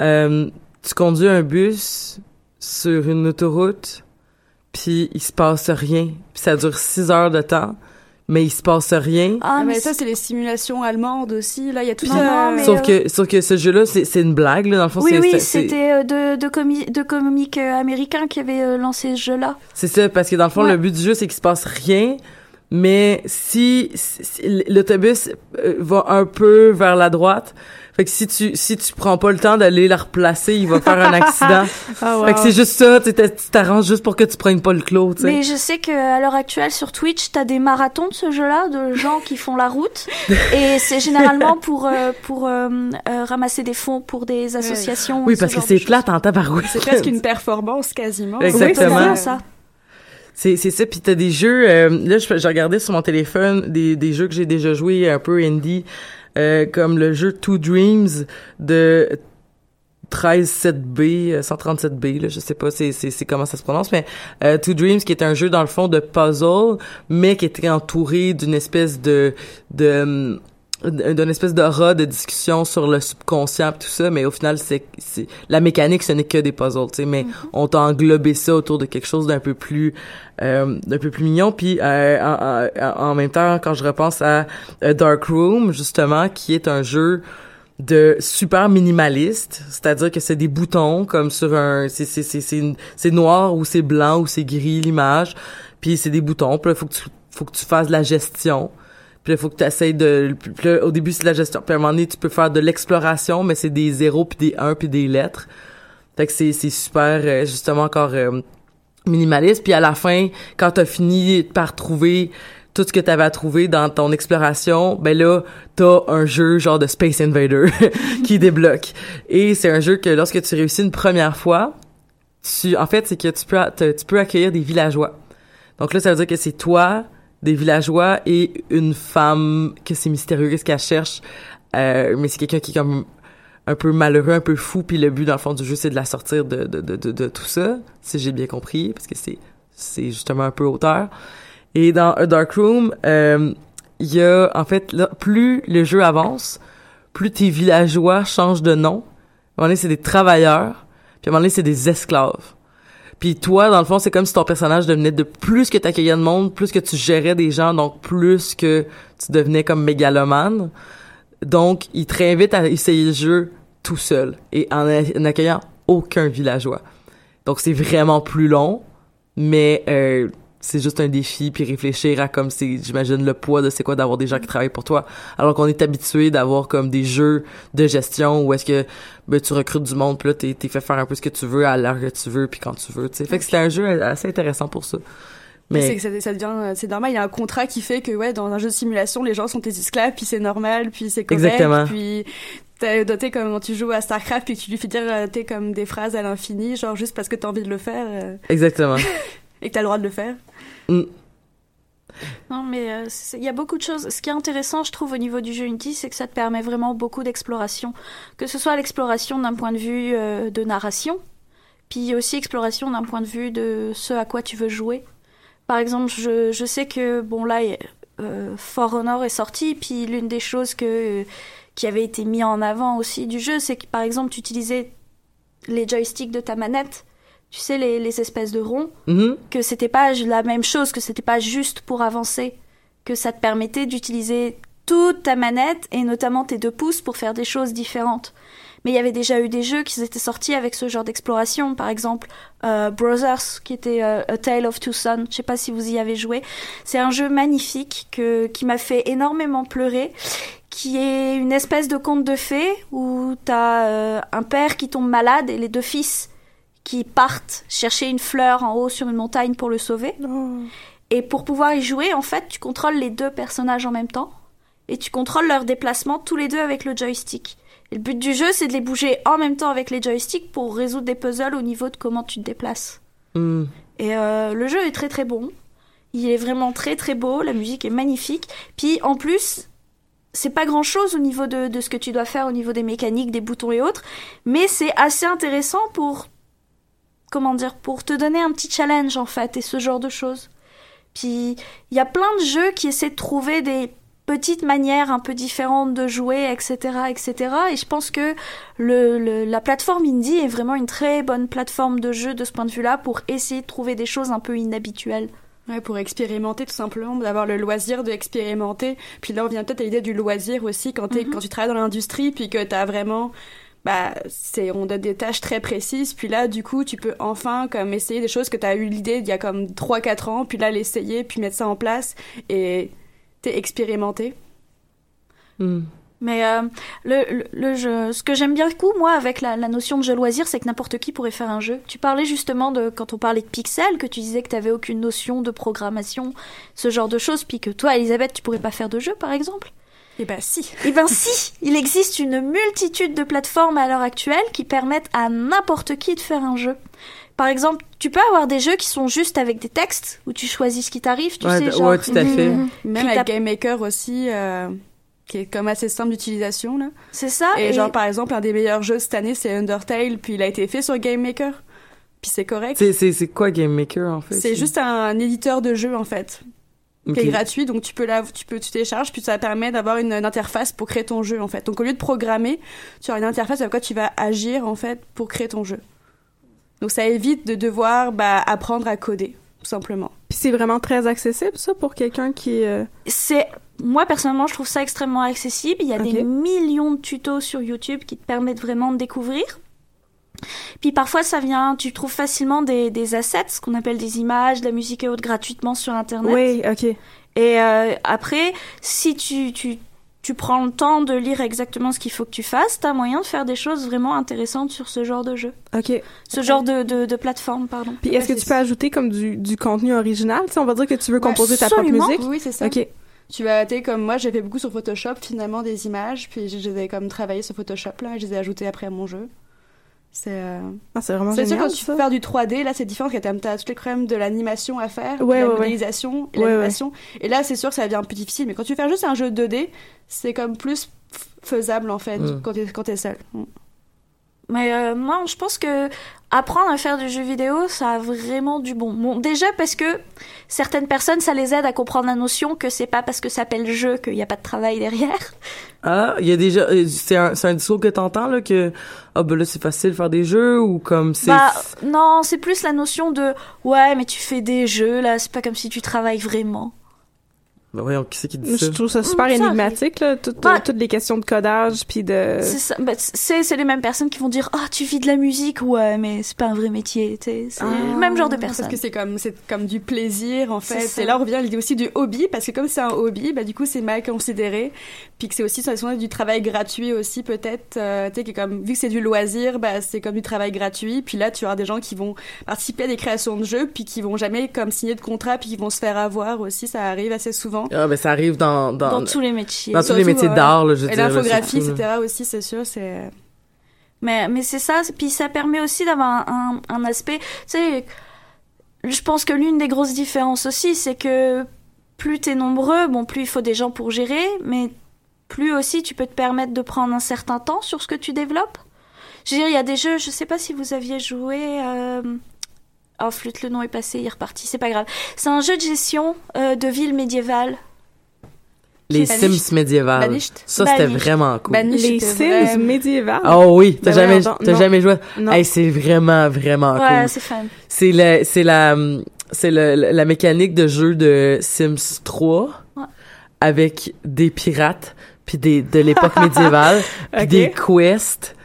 euh, tu conduis un bus sur une autoroute, puis il se passe rien, puis ça dure six heures de temps, mais il se passe rien. ah, mais, ça c'est les simulations allemandes aussi là il y a tout ça non, mais, sauf euh, que sauf que ce jeu-là, c'est c'est une blague là dans le fond. Oui, c'est- oui, c'est- c'est- c'était euh, de, de, comi de comiques euh, américains qui avaient euh, lancé ce jeu-là. C'est ça, parce que dans le fond, Ouais. le but du jeu, c'est qu'il se passe rien, mais si, si l'autobus euh, va un peu vers la droite, fait que si tu si tu prends pas le temps d'aller la replacer, il va faire un accident. Ah, wow. Fait que c'est juste ça, tu t'arranges juste pour que tu prennes pas le clos, tu sais. Mais je sais qu'à l'heure actuelle sur Twitch, t'as des marathons de ce jeu-là, de gens qui font la route, et c'est généralement pour euh, pour euh, euh, ramasser des fonds pour des associations. Oui, ce parce que c'est plate en tabarouette. C'est presque une performance quasiment. Exactement. C'est ça. C'est c'est ça puis t'as des jeux euh, là je- j'ai regardé sur mon téléphone des des jeux que j'ai déjà joués un peu indie euh, comme le jeu Two Dreams de 137B euh, 137B là je sais pas c'est c'est c'est comment ça se prononce mais euh, Two Dreams qui est un jeu dans le fond de puzzle mais qui était entouré d'une espèce de de hum, d'une espèce d'aura de discussion sur le subconscient tout ça mais au final c'est c'est la mécanique ce n'est que des puzzles tu sais mais on t'a englobé ça autour de quelque chose d'un peu plus euh, d'un peu plus mignon puis euh, en, en- en même temps quand je repense à euh, Dark Room justement qui est un jeu de super minimaliste, c'est-à-dire que c'est des boutons comme sur un c'est c'est c'est c'est noir ou c'est blanc ou c'est gris l'image, puis c'est des boutons, puis là, faut que tu faut que tu fasses de la gestion. Puis là, faut que tu essayes de là, au début c'est de la gestion, puis à un moment donné tu peux faire de l'exploration mais c'est des zéros puis des 1 puis des lettres. Fait que c'est super euh, justement encore euh, minimaliste puis à la fin quand t'as fini par trouver tout ce que t'avais à trouver dans ton exploration, ben là, t'as un jeu genre de Space Invader qui débloque. Et c'est un jeu que lorsque tu réussis une première fois, tu, en fait, c'est que tu peux, tu peux accueillir des villageois. Donc là, ça veut dire que c'est toi, des villageois et une femme que c'est mystérieux qu'est-ce qu'elle cherche, euh, mais c'est quelqu'un qui est comme un peu malheureux, un peu fou, puis le but dans le fond du jeu c'est de la sortir de de, de, de, tout ça, si j'ai bien compris, parce que c'est c'est justement un peu auteur. Et dans A Dark Room, euh, il y a en fait là, plus le jeu avance, plus tes villageois changent de nom. À un moment donné, c'est des travailleurs, puis à un moment donné, c'est des esclaves. Puis toi, dans le fond, c'est comme si ton personnage devenait de plus que t'accueillais de monde, plus que tu gérais des gens, donc plus que tu devenais comme mégalomane. Donc, il te réinvite à essayer le jeu tout seul et en, a- en accueillant aucun villageois. Donc, c'est vraiment plus long, mais euh, c'est juste un défi puis réfléchir à comme c'est j'imagine le poids de c'est quoi d'avoir des gens qui travaillent pour toi. Alors qu'on est habitué d'avoir comme des jeux de gestion où est-ce que ben, tu recrutes du monde puis là t'es t'es fait faire un peu ce que tu veux à l'heure que tu veux puis quand tu veux tu sais. Fait que c'est un jeu assez intéressant pour ça. Mais c'est que ça, ça devient, euh, c'est normal. Il y a un contrat qui fait que ouais, dans un jeu de simulation, les gens sont tes esclaves, puis c'est normal, puis c'est correct, Exactement. puis t'as doté comme quand tu joues à Starcraft, puis que tu lui fais dire euh, t'es comme des phrases à l'infini, genre juste parce que t'as envie de le faire euh, exactement et que t'as le droit de le faire. Mm. Non, mais euh, il y a beaucoup de choses. Ce qui est intéressant, je trouve, au niveau du jeu Unity, c'est que ça te permet vraiment beaucoup d'exploration. Que ce soit l'exploration d'un point de vue euh, de narration, puis aussi exploration d'un point de vue de ce à quoi tu veux jouer. Par exemple, je, je sais que, bon, là, euh, For Honor est sorti, puis l'une des choses que, qui avait été mis en avant aussi du jeu, c'est que, par exemple, tu utilisais les joysticks de ta manette, tu sais, les, les espèces de ronds, Mhm. que c'était pas la même chose, que c'était pas juste pour avancer, que ça te permettait d'utiliser toute ta manette et notamment tes deux pouces pour faire des choses différentes. Mais il y avait déjà eu des jeux qui étaient sortis avec ce genre d'exploration, par exemple euh, Brothers, qui était euh, A Tale of Two Sons. Je sais pas si vous y avez joué. C'est un jeu magnifique que qui m'a fait énormément pleurer, qui est une espèce de conte de fées où t'as euh, un père qui tombe malade et les deux fils qui partent chercher une fleur en haut sur une montagne pour le sauver. Et pour pouvoir y jouer, en fait, tu contrôles les deux personnages en même temps. Et tu contrôles leur déplacement tous les deux avec le joystick. Et le but du jeu, c'est de les bouger en même temps avec les joysticks pour résoudre des puzzles au niveau de comment tu te déplaces. Mm. Et euh, le jeu est très très bon. Il est vraiment très très beau, la musique est magnifique. Puis en plus, c'est pas grand chose au niveau de, de ce que tu dois faire au niveau des mécaniques, des boutons et autres, mais c'est assez intéressant pour comment dire pour te donner un petit challenge en fait et ce genre de choses. Puis il y a plein de jeux qui essaient de trouver des petites manières un peu différentes de jouer, etc., etc. Et je pense que le, le- la plateforme indie est vraiment une très bonne plateforme de jeu de ce point de vue-là pour essayer de trouver des choses un peu inhabituelles. Ouais, pour expérimenter tout simplement, d'avoir le loisir d'expérimenter. Puis là, on vient peut-être à l'idée du loisir aussi quand, Mhm. quand tu travailles dans l'industrie, puis que t'as vraiment bah, c'est, on donne des tâches très précises, puis là, du coup, tu peux enfin, comme, essayer des choses que tu as eu l'idée il y a comme 3-4 ans, puis là, l'essayer, puis mettre ça en place, et t'es expérimenté. Hmm. Mais euh, le, le, le jeu, ce que j'aime bien coup, moi, avec la, la notion de jeu loisir, c'est que n'importe qui pourrait faire un jeu. Tu parlais justement de, quand on parlait de pixels, que tu disais que tu avais aucune notion de programmation, ce genre de choses, puis que toi, Elisabeth, tu pourrais pas faire de jeu, par exemple Eh ben si. Eh ben si Il existe une multitude de plateformes à l'heure actuelle qui permettent à n'importe qui de faire un jeu. Par exemple, tu peux avoir des jeux qui sont juste avec des textes, où tu choisis ce qui t'arrive, tu Ouais, sais, genre... ouais, tout à fait. Même avec Game Maker aussi, euh, qui est comme assez simple d'utilisation, là. C'est ça. Et, genre, par exemple, un des meilleurs jeux cette année, c'est Undertale, puis il a été fait sur Game Maker. Puis c'est correct. C'est, c'est, c'est quoi Game Maker, en fait? C'est juste un éditeur de jeu, en fait. Ok. qui est gratuit, donc tu peux la, tu peux, tu télécharges, puis ça permet d'avoir une, une interface pour créer ton jeu en fait. Donc au lieu de programmer, tu as une interface avec quoi tu vas agir en fait pour créer ton jeu. Donc ça évite de devoir bah, apprendre à coder, tout simplement. Puis c'est vraiment très accessible, ça, pour quelqu'un qui... euh, c'est moi personnellement je trouve ça extrêmement accessible il y a des millions de tutos sur YouTube qui te permettent vraiment de découvrir puis parfois ça vient tu trouves facilement des, des assets ce qu'on appelle des images de la musique et autres gratuitement sur internet Oui, OK. et euh, après si tu, tu tu prends le temps de lire exactement ce qu'il faut que tu fasses t'as moyen de faire des choses vraiment intéressantes sur ce genre de jeu OK. ce genre de, de, de plateforme pardon Puis est-ce que tu peux ajouter comme du, du contenu original? Sais, on va dire que tu veux Ouais, composer ta propre absolument. musique? Oui, c'est ça. OK. Tu vas, tu sais, comme moi, j'ai fait beaucoup sur Photoshop finalement des images, puis je les ai comme travaillé sur Photoshop là, et je les ai ajoutées après à mon jeu. C'est euh... Ah, c'est vraiment c'est sûr génial, quand tu veux faire du 3D, là c'est différent parce que t'as as toutes les crèmes de l'animation à faire, Ouais, la ouais, ouais. modélisation et Ouais, l'animation. Et là c'est sûr que ça devient plus difficile, mais quand tu veux faire juste un jeu 2D, c'est comme plus faisable en fait Mm. quand t'es quand t'es seul. Mm. Mais euh, moi, je pense que apprendre à faire du jeu vidéo, ça a vraiment du bon. Bon, déjà parce que certaines personnes, ça les aide à comprendre la notion que c'est pas parce que ça s'appelle jeu qu'il n'y a pas de travail derrière. Ah, il y a déjà, euh, c'est un, un discours que t'entends, là, que, ah, ben là, c'est facile de faire des jeux, ou comme c'est... Bah non, c'est plus la notion de ouais, mais tu fais des jeux là, c'est pas comme si tu travailles vraiment. Ben voyons, qui c'est qui dit ça? Je trouve ça super Mm, ça énigmatique, là, toutes, Ouais. toutes les questions de codage, puis de... C'est ça. Bah, c'est les mêmes personnes qui vont dire ah tu vis de la musique ouais, mais c'est pas un vrai métier. tu sais. C'est Ah. le même genre de Parce personnes. que c'est comme c'est comme du plaisir en fait. ça. Et là on revient à l'idée aussi du hobby parce que comme c'est un hobby, bah du coup c'est mal considéré. Puis que c'est aussi sur du travail gratuit aussi peut-être. Euh, tu sais que comme vu que c'est du loisir, bah c'est comme du travail gratuit. Puis là tu auras des gens qui vont participer à des créations de jeux puis qui vont jamais comme signer de contrat puis qui vont se faire avoir aussi. Ça arrive assez souvent. Ah, ben ça arrive dans, dans, Dans tous les métiers. dans tous les métiers ouais. d'art, là, je veux Et l'infographie, etc. aussi c'est sûr c'est. Mais, mais c'est ça, puis ça permet aussi d'avoir un, un, un aspect, tu sais, je pense que l'une des grosses différences aussi, c'est que plus t'es nombreux, bon, plus il faut des gens pour gérer, mais plus aussi tu peux te permettre de prendre un certain temps sur ce que tu développes. Je veux dire, il y a des jeux, je sais pas si vous aviez joué, euh... oh flûte, le nom est passé, il est reparti, c'est pas grave. C'est un jeu de gestion euh, de ville médiévale. Les Banished. Sims médiévales. Banished. Ça, c'était Banished. vraiment cool. Banished, Les Sims vraiment- médiévales? Oh oui, t'as Ben jamais, voyons donc, t'as non. jamais joué? Non. Hey, c'est vraiment, vraiment Ouais, cool. c'est fun. C'est la, c'est la, c'est le- la mécanique de jeu de Sims 3 Ouais. avec des pirates puis des de l'époque médiévale puis Ok. des quests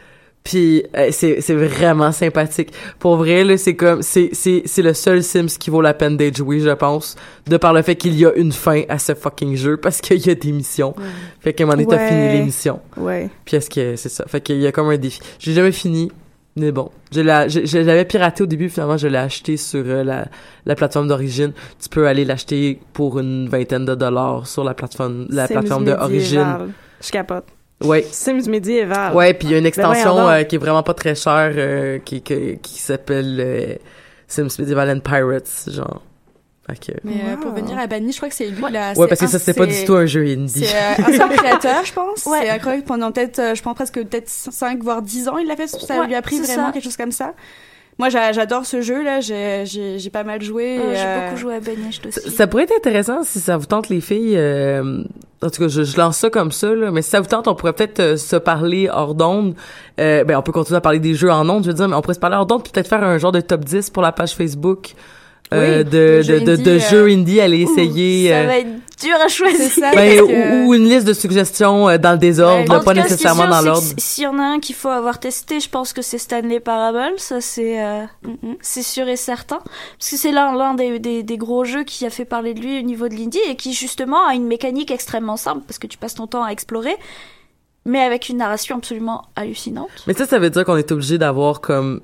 puis euh, c'est c'est vraiment sympathique. Pour vrai là, c'est comme c'est c'est c'est le seul Sims qui vaut la peine d'être joué, je pense, de par le fait qu'il y a une fin à ce fucking jeu parce qu'il y a des missions. Fait qu'à un moment donné, t'as fini les missions. Ouais. Puis est-ce que c'est ça? Fait qu'il y a comme un défi. J'ai jamais fini, mais bon. Je l'avais piraté au début, finalement, je l'ai acheté sur euh, la, la plateforme d'origine. Tu peux aller l'acheter pour une vingtaine de dollars sur la plateforme, la plateforme de origine. Je capote. Ouais. Sims médiéval. Ouais, puis il y a une extension voyons donc. euh, qui est vraiment pas très chère, euh, qui, qui, qui s'appelle euh, Sims Medieval and Pirates, genre. Fait que... Mais euh, pour venir à Banny, je crois que c'est lui là. Ouais, parce que ça, c'était pas du tout un jeu indie. C'est euh, un seul créateur, je pense. Ouais. C'est incroyable pendant peut-être, euh, je pense presque peut-être 5 voire 10 ans, il l'a fait. Ça Ouais, lui a pris c'est vraiment ça. quelque chose comme ça. Moi, j'a- j'adore ce jeu là. J'ai j'ai j'ai pas mal joué. Et, J'ai euh, beaucoup joué à Banished aussi. Ça, ça pourrait être intéressant si ça vous tente les filles. euh, en tout cas, je, je lance ça comme ça, là, mais si ça vous tente, on pourrait peut-être euh, se parler hors d'onde. Euh, ben, on peut continuer à parler des jeux en onde, je veux dire, mais on pourrait se parler hors d'onde, puis peut-être faire un genre de top 10 pour la page Facebook euh, Oui, de, de jeux de, jeux euh, indie à aller essayer. Ça euh, va être dur à choisir. Ça, ben, que- ou, ou une liste de suggestions euh, dans le désordre, tout pas cas, ce qui est nécessairement sûr, dans l'ordre. S'il y en a un qu'il faut avoir testé, je pense que c'est Stanley Parable. Ça, c'est euh, Mhm. c'est sûr et certain. Parce que c'est l'un l'un des, des, des gros jeux qui a fait parler de lui au niveau de l'indie et qui, justement, a une mécanique extrêmement simple parce que tu passes ton temps à explorer, mais avec une narration absolument hallucinante. Mais ça, ça veut dire qu'on est obligé d'avoir comme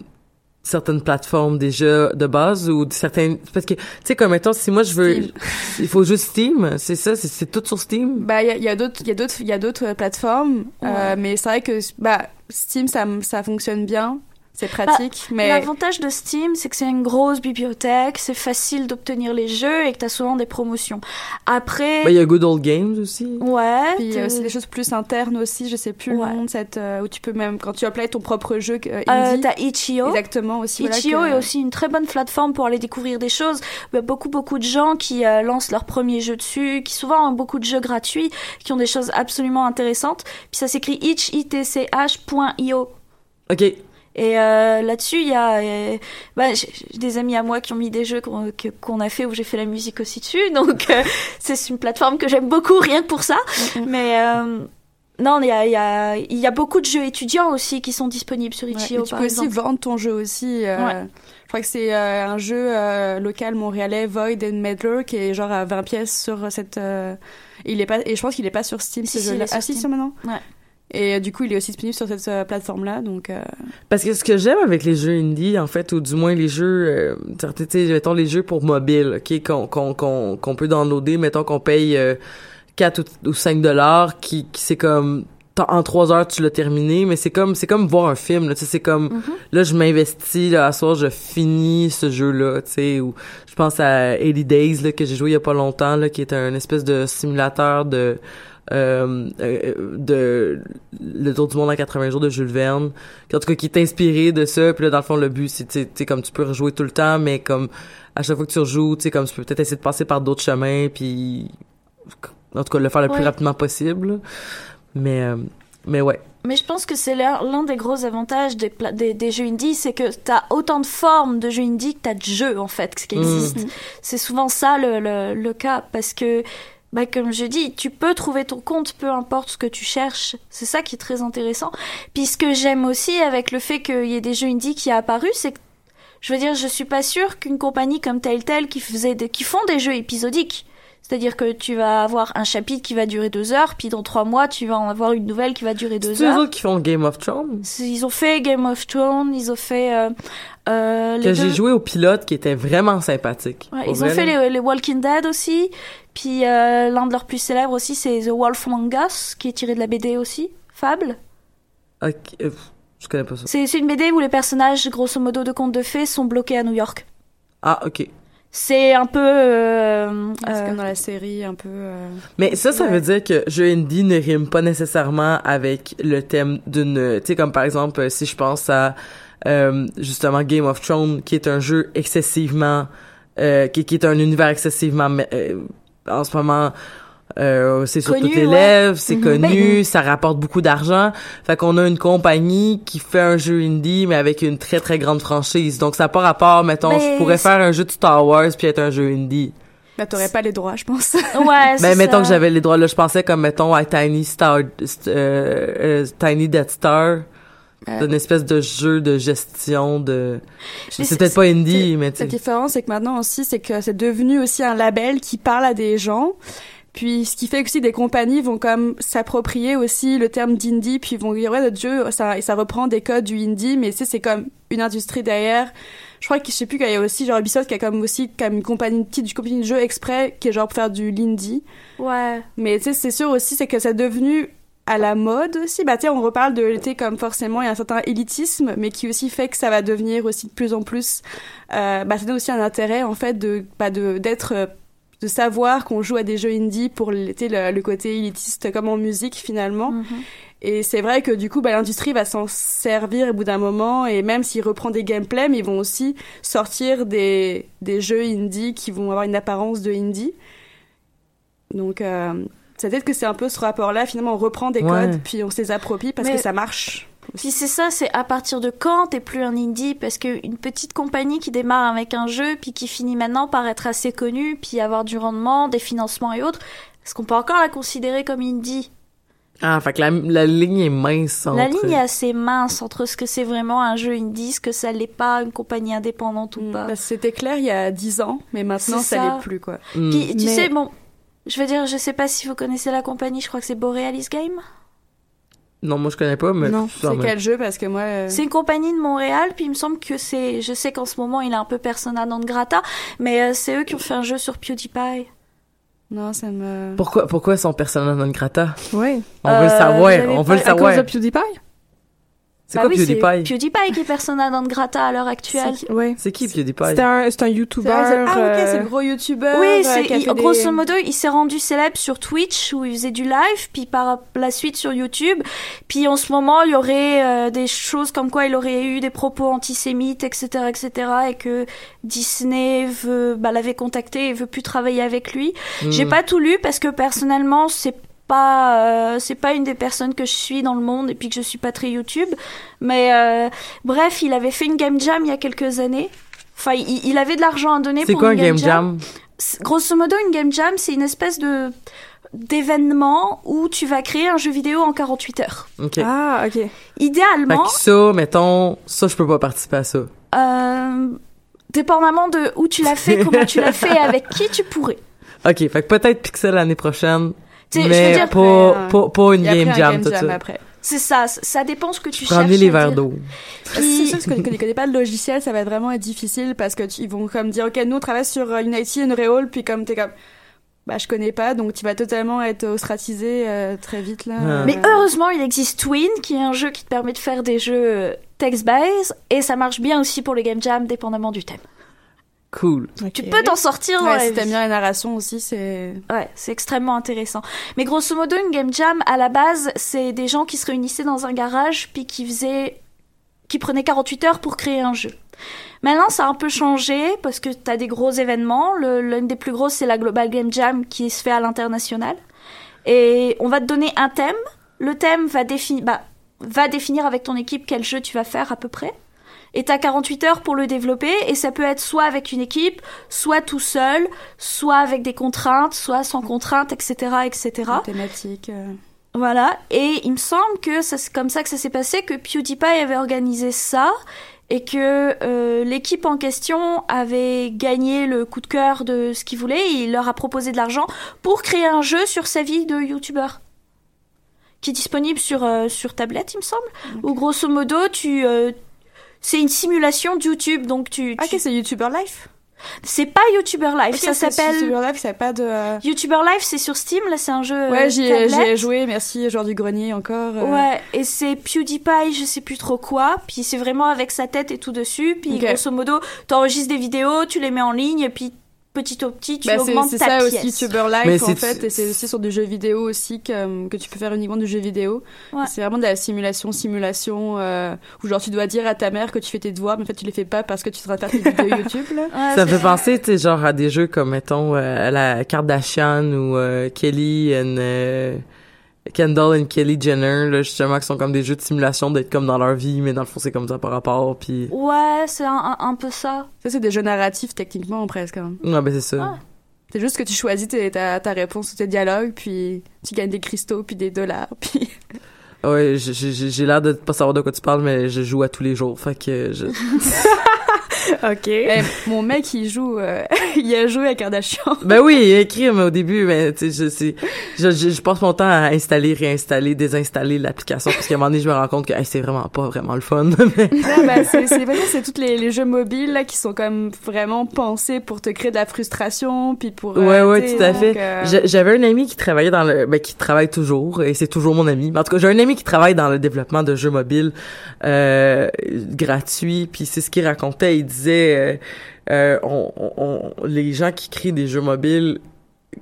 certaines plateformes déjà de base ou certaines parce que tu sais comme mettons si moi je veux Steam. il faut juste Steam c'est ça c'est tout sur Steam? Bah, il y a, il y a d'autres, il y a d'autres, il y a d'autres euh, plateformes, euh, mais c'est vrai que bah Steam, ça, ça fonctionne bien, c'est pratique, mais L'avantage de Steam, c'est que c'est une grosse bibliothèque, c'est facile d'obtenir les jeux et que t'as souvent des promotions. Après, Ben, il y a Good Old Games aussi ouais, puis euh, c'est des choses plus internes aussi, je sais plus Ouais. le nom de cette euh, où tu peux même quand tu uploads ton propre jeu euh, euh, indie, t'as Itch.io. exactement aussi. voilà, Itch.io que- est aussi une très bonne plateforme pour aller découvrir des choses. Il y a beaucoup, beaucoup de gens qui euh, lancent leur premier jeu dessus, qui souvent ont beaucoup de jeux gratuits, qui ont des choses absolument intéressantes. Puis ça s'écrit itch, I-T-C-H.io. ok Et euh, là-dessus, il y a euh, bah, j'ai des amis à moi qui ont mis des jeux qu'on a fait où j'ai fait la musique aussi dessus. Donc euh, c'est une plateforme que j'aime beaucoup rien que pour ça. Mais non, il y a, il y, a, il y a beaucoup de jeux étudiants aussi qui sont disponibles sur Ouais, Itch.io et tu par peux exemple. aussi vendre ton jeu aussi. Ouais. Je crois que c'est un jeu local montréalais, Void and Meddler, qui est genre à 20 pièces sur cette. il est pas et je pense qu'il est pas sur Steam Si, ce si, jeu-là. Ah si, maintenant? Ouais. Et euh, du coup, il est aussi disponible sur cette euh, plateforme-là, donc. euh, Parce que ce que j'aime avec les jeux indie, en fait, ou du moins les jeux, euh, tu sais, mettons les jeux pour mobile, ok, qu'on qu'on qu'on qu'on peut downloader, mettons qu'on paye euh, 4 ou, ou 5 dollars, qui, qui c'est comme en trois heures tu l'as terminé, mais c'est comme c'est comme voir un film, là, tu sais, c'est comme Mhm. là je m'investis, là, à soir je finis ce jeu-là, tu sais, ou je pense à 80 Days là que j'ai joué il y a pas longtemps, là, qui est un espèce de simulateur de euh, euh, de le tour du monde en 80 jours de Jules Verne. Qui, en tout cas qui est inspiré de ça. Puis là dans le fond le but c'est tu tu comme tu peux rejouer tout le temps mais comme à chaque fois que tu rejoues tu sais comme tu peux peut-être essayer de passer par d'autres chemins puis en tout cas le faire le plus rapidement possible. Mais euh, mais ouais. Mais je pense que c'est l'un des gros avantages des, des, des jeux indie, c'est que t'as autant de formes de jeux indie que t'as de jeux en fait qui Mm. existent. C'est souvent ça le, le, le cas parce que, bah, comme je dis, tu peux trouver ton compte peu importe ce que tu cherches. C'est ça qui est très intéressant. Puis ce que j'aime aussi avec le fait qu'il y ait des jeux indie qui a apparu, c'est que je veux dire, je suis pas sûre qu'une compagnie comme Telltale qui faisait des- qui font des jeux épisodiques. C'est-à-dire que tu vas avoir un chapitre qui va durer deux heures, puis dans trois mois, tu vas en avoir une nouvelle qui va durer deux c'est eux heures. qui font Game of Thrones Ils ont fait Game of Thrones, ils ont fait euh, euh, les que j'ai joué au pilote qui était vraiment sympathique Ouais, ils ont fait les, les Walking Dead aussi. Puis euh, l'un de leurs plus célèbres aussi, c'est The Wolf Among Us, qui est tiré de la BD aussi, Fable. Ok, euh, je connais pas ça C'est c'est une BD où les personnages, grosso modo, de contes de fées sont bloqués à New York. ah ok C'est un peu... euh, c'est euh, comme dans la série, un peu. euh, Mais ça, ça Ouais. veut dire que jeu indie ne rime pas nécessairement avec le thème d'une... Tu sais, comme par exemple, euh, si je pense à euh, justement Game of Thrones, qui est un jeu excessivement... euh, qui, qui est un univers excessivement... euh, en ce moment... euh, c'est sur Connu, toutes les ouais. c'est Mhm. connu, ça rapporte beaucoup d'argent. Fait qu'on a une compagnie qui fait un jeu indie, mais avec une très très grande franchise. Donc ça n'a pas rapport, mettons, Mais je pourrais c'est- faire un jeu de Star Wars puis être un jeu indie. Bah, t'aurais pas les droits, je pense. Ouais, c'est Ben, mettons ça. que j'avais les droits, là, je pensais comme, mettons, à Tiny Star, euh, euh, Tiny Death Star. Euh. C'est une espèce de jeu de gestion de... C'est peut-être pas indie, mais tu La sais. différence, c'est que maintenant aussi, c'est que c'est devenu aussi un label qui parle à des gens. Puis, ce qui fait que aussi des compagnies vont comme s'approprier aussi le terme d'indie, puis ils vont dire, ouais, notre jeu, ça, et ça reprend des codes du indie, mais tu sais, c'est comme une industrie derrière. Je crois que, je sais plus, qu'il y a aussi, genre, Ubisoft qui a comme aussi, comme une compagnie, petite compagnie de jeux exprès, qui est genre pour faire du l'indie. Ouais. Mais tu sais, c'est sûr aussi, c'est que c'est devenu à la mode aussi. Bah, tu sais, on reparle de l'été comme forcément, il y a un certain élitisme, mais qui aussi fait que ça va devenir aussi de plus en plus. Euh, bah, ça donne aussi un intérêt, en fait, de, bah, de, d'être. De savoir qu'on joue à des jeux indie pour le, le, le côté élitiste comme en musique finalement. Mhm. Et c'est vrai que du coup, bah, l'industrie va s'en servir au bout d'un moment, et même s'il reprend des gameplays, mais ils vont aussi sortir des, des jeux indie qui vont avoir une apparence de indie. Donc, euh, c'est peut-être que c'est un peu ce rapport-là, finalement, on reprend des Ouais. codes, puis on se les approprie parce Mais- que ça marche. Puis c'est ça, c'est à partir de quand t'es plus un indie? Parce qu'une petite compagnie qui démarre avec un jeu, puis qui finit maintenant par être assez connue, puis avoir du rendement, des financements et autres, est-ce qu'on peut encore la considérer comme indie? Ah, fait que la, la ligne est mince entre... La ligne est assez mince entre ce que c'est vraiment un jeu indie, ce que ça l'est pas, une compagnie indépendante ou pas. Bah, C'était clair il y a 10 ans, mais maintenant ça, ça. l'est plus quoi. Hmm. Puis tu Mais- sais, bon, je veux dire, je sais pas si vous connaissez la compagnie, je crois que c'est Borealis Game. Non, moi je connais pas, mais... Non, c'est quel jeu? Parce que moi. euh, C'est une compagnie de Montréal, puis il me semble que c'est, je sais qu'en ce moment il est un peu persona non grata, mais euh, c'est eux qui ont fait un jeu sur PewDiePie. Non, ça me. Pourquoi, pourquoi son personnage non grata? Oui. On veut le Euh, savoir, on veut le À cause savoir. de PewDiePie? C'est Bah quoi oui, PewDiePie? PewDiePie qui est persona non grata à l'heure actuelle. C'est- Oui. C'est qui PewDiePie? C'était un, c'est un C'est YouTuber. c'est- Ah, ok, euh, c'est le gros youtubeur. Oui, euh, c'est, qui des- grosso modo, il s'est rendu célèbre sur Twitch où il faisait du live, puis par la suite sur YouTube. Puis en ce moment, il y aurait euh, des choses comme quoi il aurait eu des propos antisémites, etc., etc., et que Disney veut, bah, l'avait contacté et veut plus travailler avec lui. J'ai Hmm. pas tout lu parce que personnellement, c'est pas, euh, c'est pas une des personnes que je suis dans le monde et puis que je suis pas très YouTube. Mais euh, bref, il avait fait une game jam il y a quelques années. Enfin, il, il avait de l'argent à donner C'est pour quoi un une game jam? Grosso modo, une game jam, c'est une espèce de d'événement où tu vas créer un jeu vidéo en 48 heures. Ok. Ah, ok. Fait Idéalement, que ça, mettons, ça, je peux pas participer à ça. euh, dépendamment de où tu l'as fait, comment tu l'as fait, avec qui tu pourrais. Ok, fait que peut-être Pixel l'année prochaine, Tu sais, je veux mais dire, pas, après, pas, pas une game jam, game tout jam ça. après. c'est ça, ça dépend ce que tu Prends cherches. les verres d'eau. C'est Puis- sûr que tu ne connais pas le logiciel, ça va vraiment être difficile parce que tu- ils vont comme dire ok nous on travaille sur euh, Unity, Unreal, puis comme t'es comme bah je connais pas donc tu vas totalement être ostracisé euh, très vite là. Ah. Mais Euh, heureusement, il existe Twin, qui est un jeu qui te permet de faire des jeux euh, text-based, et ça marche bien aussi pour les game jams, dépendamment du thème. Cool. Tu peux t'en sortir dans ouais, la si t'aimes bien la narration aussi c'est Ouais, c'est extrêmement intéressant. Mais grosso modo, une game jam, à la base, c'est des gens qui se réunissaient dans un garage, puis qui faisaient, qui prenaient 48 heures pour créer un jeu. Maintenant, ça a un peu changé, parce que t'as des gros événements. L'une des plus grosses, c'est la Global Game Jam, qui se fait à l'international. Et on va te donner un thème. Le thème va définir, bah, va définir avec ton équipe quel jeu tu vas faire à peu près. Et t'as 48 heures pour le développer, et ça peut être soit avec une équipe, soit tout seul, soit avec des contraintes, soit sans contraintes, etc., etc. thématique. euh. Voilà. Et il me semble que c'est comme ça que ça s'est passé, que PewDiePie avait organisé ça, et que euh, l'équipe en question avait gagné le coup de cœur de ce qu'il voulait, et il leur a proposé de l'argent pour créer un jeu sur sa vie de youtubeur qui est disponible sur euh, sur tablette, il me semble. Où grosso modo, tu euh, c'est une simulation de YouTube, donc tu, Ah, tu- ok c'est YouTuber Life. c'est pas YouTuber Live, Ok, ça s'appelle YouTuber Life, ça pas de. euh, YouTuber Live, c'est sur Steam, là c'est un jeu Ouais euh, j'y ai, j'y ai tablette. joué merci genre du grenier encore. euh. Ouais, et c'est PewDiePie, je sais plus trop quoi, puis c'est vraiment avec sa tête et tout dessus, puis grosso modo, t'enregistres des vidéos, tu les mets en ligne, et puis petit au petit, tu Bah, c'est augmentes c'est ta ça pièce. aussi YouTuber Mais Life en c'est- fait et c'est aussi sur du jeu vidéo aussi que, que tu peux faire uniquement du jeu vidéo Ouais. c'est vraiment de la simulation simulation euh, où genre tu dois dire à ta mère que tu fais tes devoirs mais en fait tu les fais pas parce que tu seras faire tes vidéos YouTube là Ouais, Ça me c'est- fait penser, tu sais, genre à des jeux comme, mettons, euh, la Kardashian ou euh, Kelly and... Kendall and Kelly Jenner, là, justement, qui sont comme des jeux de simulation d'être comme dans leur vie, mais dans le fond, c'est comme ça par rapport, puis... Ouais, c'est un, un- un peu ça. ça c'est des jeux narratifs techniquement presque hein. Ouais, ben c'est ça. Ah. c'est juste que tu choisis tes- ta, ta réponse ou tes dialogues puis tu gagnes des cristaux puis des dollars puis Ouais, j'ai- l'air de pas savoir de quoi tu parles, mais je joue à tous les jours, fait que je... OK. Eh, mon mec il joue euh, il a joué à Kardashian Ben oui, écrire, mais au début, mais tu sais, je, je, je, je passe mon temps à installer, réinstaller, désinstaller l'application, parce qu'à un moment donné, je me rends compte que hey, c'est vraiment pas vraiment le fun. mais- Ouais, bah, c'est c'est vraiment c'est tous les, les jeux mobiles là qui sont comme vraiment pensés pour te créer de la frustration puis pour euh, Ouais, tout à donc, fait. euh, J'a- J'avais un ami qui travaillait dans le, ben, qui travaille toujours, et c'est toujours mon ami. Mais en tout cas, j'ai un ami qui travaille dans le développement de jeux mobiles euh, gratuits. Puis c'est ce qu'il racontait. Il disait, euh, euh, on, on- les gens qui créent des jeux mobiles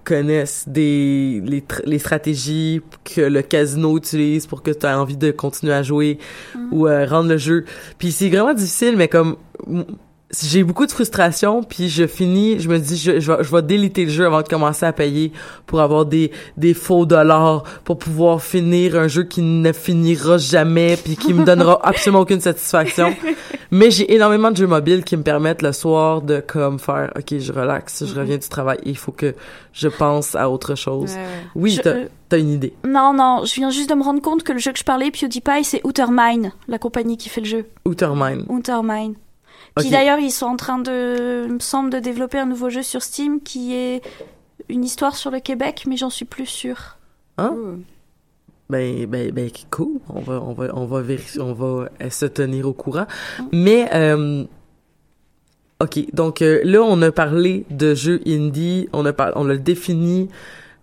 connaissent des les, les stratégies que le casino utilise pour que tu aies envie de continuer à jouer ou euh, rendre le jeu. Puis c'est vraiment difficile, mais comme j'ai beaucoup de frustration puis je finis je me dis je, je vais je vais déliter le jeu avant de commencer à payer pour avoir des des faux dollars pour pouvoir finir un jeu qui ne finira jamais puis qui me donnera absolument aucune satisfaction mais j'ai énormément de jeux mobiles qui me permettent le soir de comme faire OK je relaxe je reviens du travail il faut que je pense à autre chose Ouais, ouais. oui Je- t'as euh, t'as une idée Non, non, je viens juste de me rendre compte que le jeu que je parlais, PewDiePie, c'est Outermine, la compagnie qui fait le jeu. Outermine Outermine. Qui Ok. d'ailleurs, ils sont en train de, il me semble, de développer un nouveau jeu sur Steam qui est une histoire sur le Québec, mais j'en suis plus sûre. Hein? Ben, ben, ben, cool. On va, on va, on va vérifier, on va euh, se tenir au courant. Mais, euh, ok. Donc, euh, là, on a parlé de jeux indie. On a par- on l'a défini,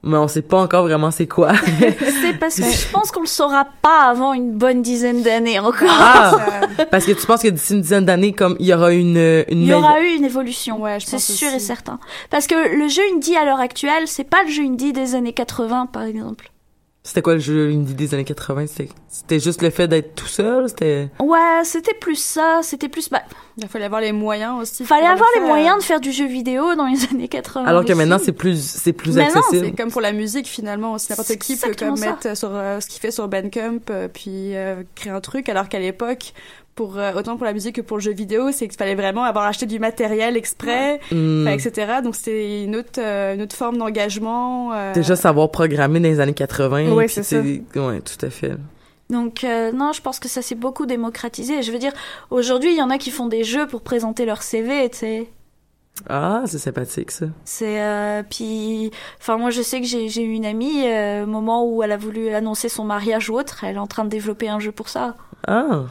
mais on sait pas encore vraiment c'est quoi. c'est parce que je pense qu'on le saura pas avant une bonne dizaine d'années encore. ah! Parce que tu penses que d'ici une dizaine d'années, comme, il y aura une, euh, une Il y aura eu une évolution, je c'est sûr aussi. et certain. Parce que le jeu indie à l'heure actuelle, c'est pas le jeu indie des années 80, par exemple. C'était quoi le jeu indie des années 80? C'était, c'était juste le fait d'être tout seul? C'était... Ouais, c'était plus ça, c'était plus... Bah, Il fallait avoir les moyens aussi. il fallait le avoir les moyens de faire du jeu vidéo dans les années 80. Alors que aussi. maintenant, c'est plus, c'est plus accessible. c'est comme pour la musique finalement aussi n'importe C'est qui peut comme mettre sur euh, ce qu'il fait sur Bandcamp euh, puis euh, créer un truc alors qu'à l'époque pour euh, autant pour la musique que pour le jeu vidéo c'est qu'il fallait vraiment avoir acheté du matériel exprès Mm. etc donc c'est une autre euh, une autre forme d'engagement euh, Déjà savoir programmer dans les années 80. Ouais, puis c'est ça. Ouais, tout à fait. Donc euh, non, je pense que ça s'est beaucoup démocratisé. Je veux dire, aujourd'hui, il y en a qui font des jeux pour présenter leur CV, tu sais. Ah, c'est sympathique, ça. C'est euh, puis, enfin moi je sais que j'ai j'ai eu une amie euh, au moment où elle a voulu annoncer son mariage ou autre, elle est en train de développer un jeu pour ça. Ah.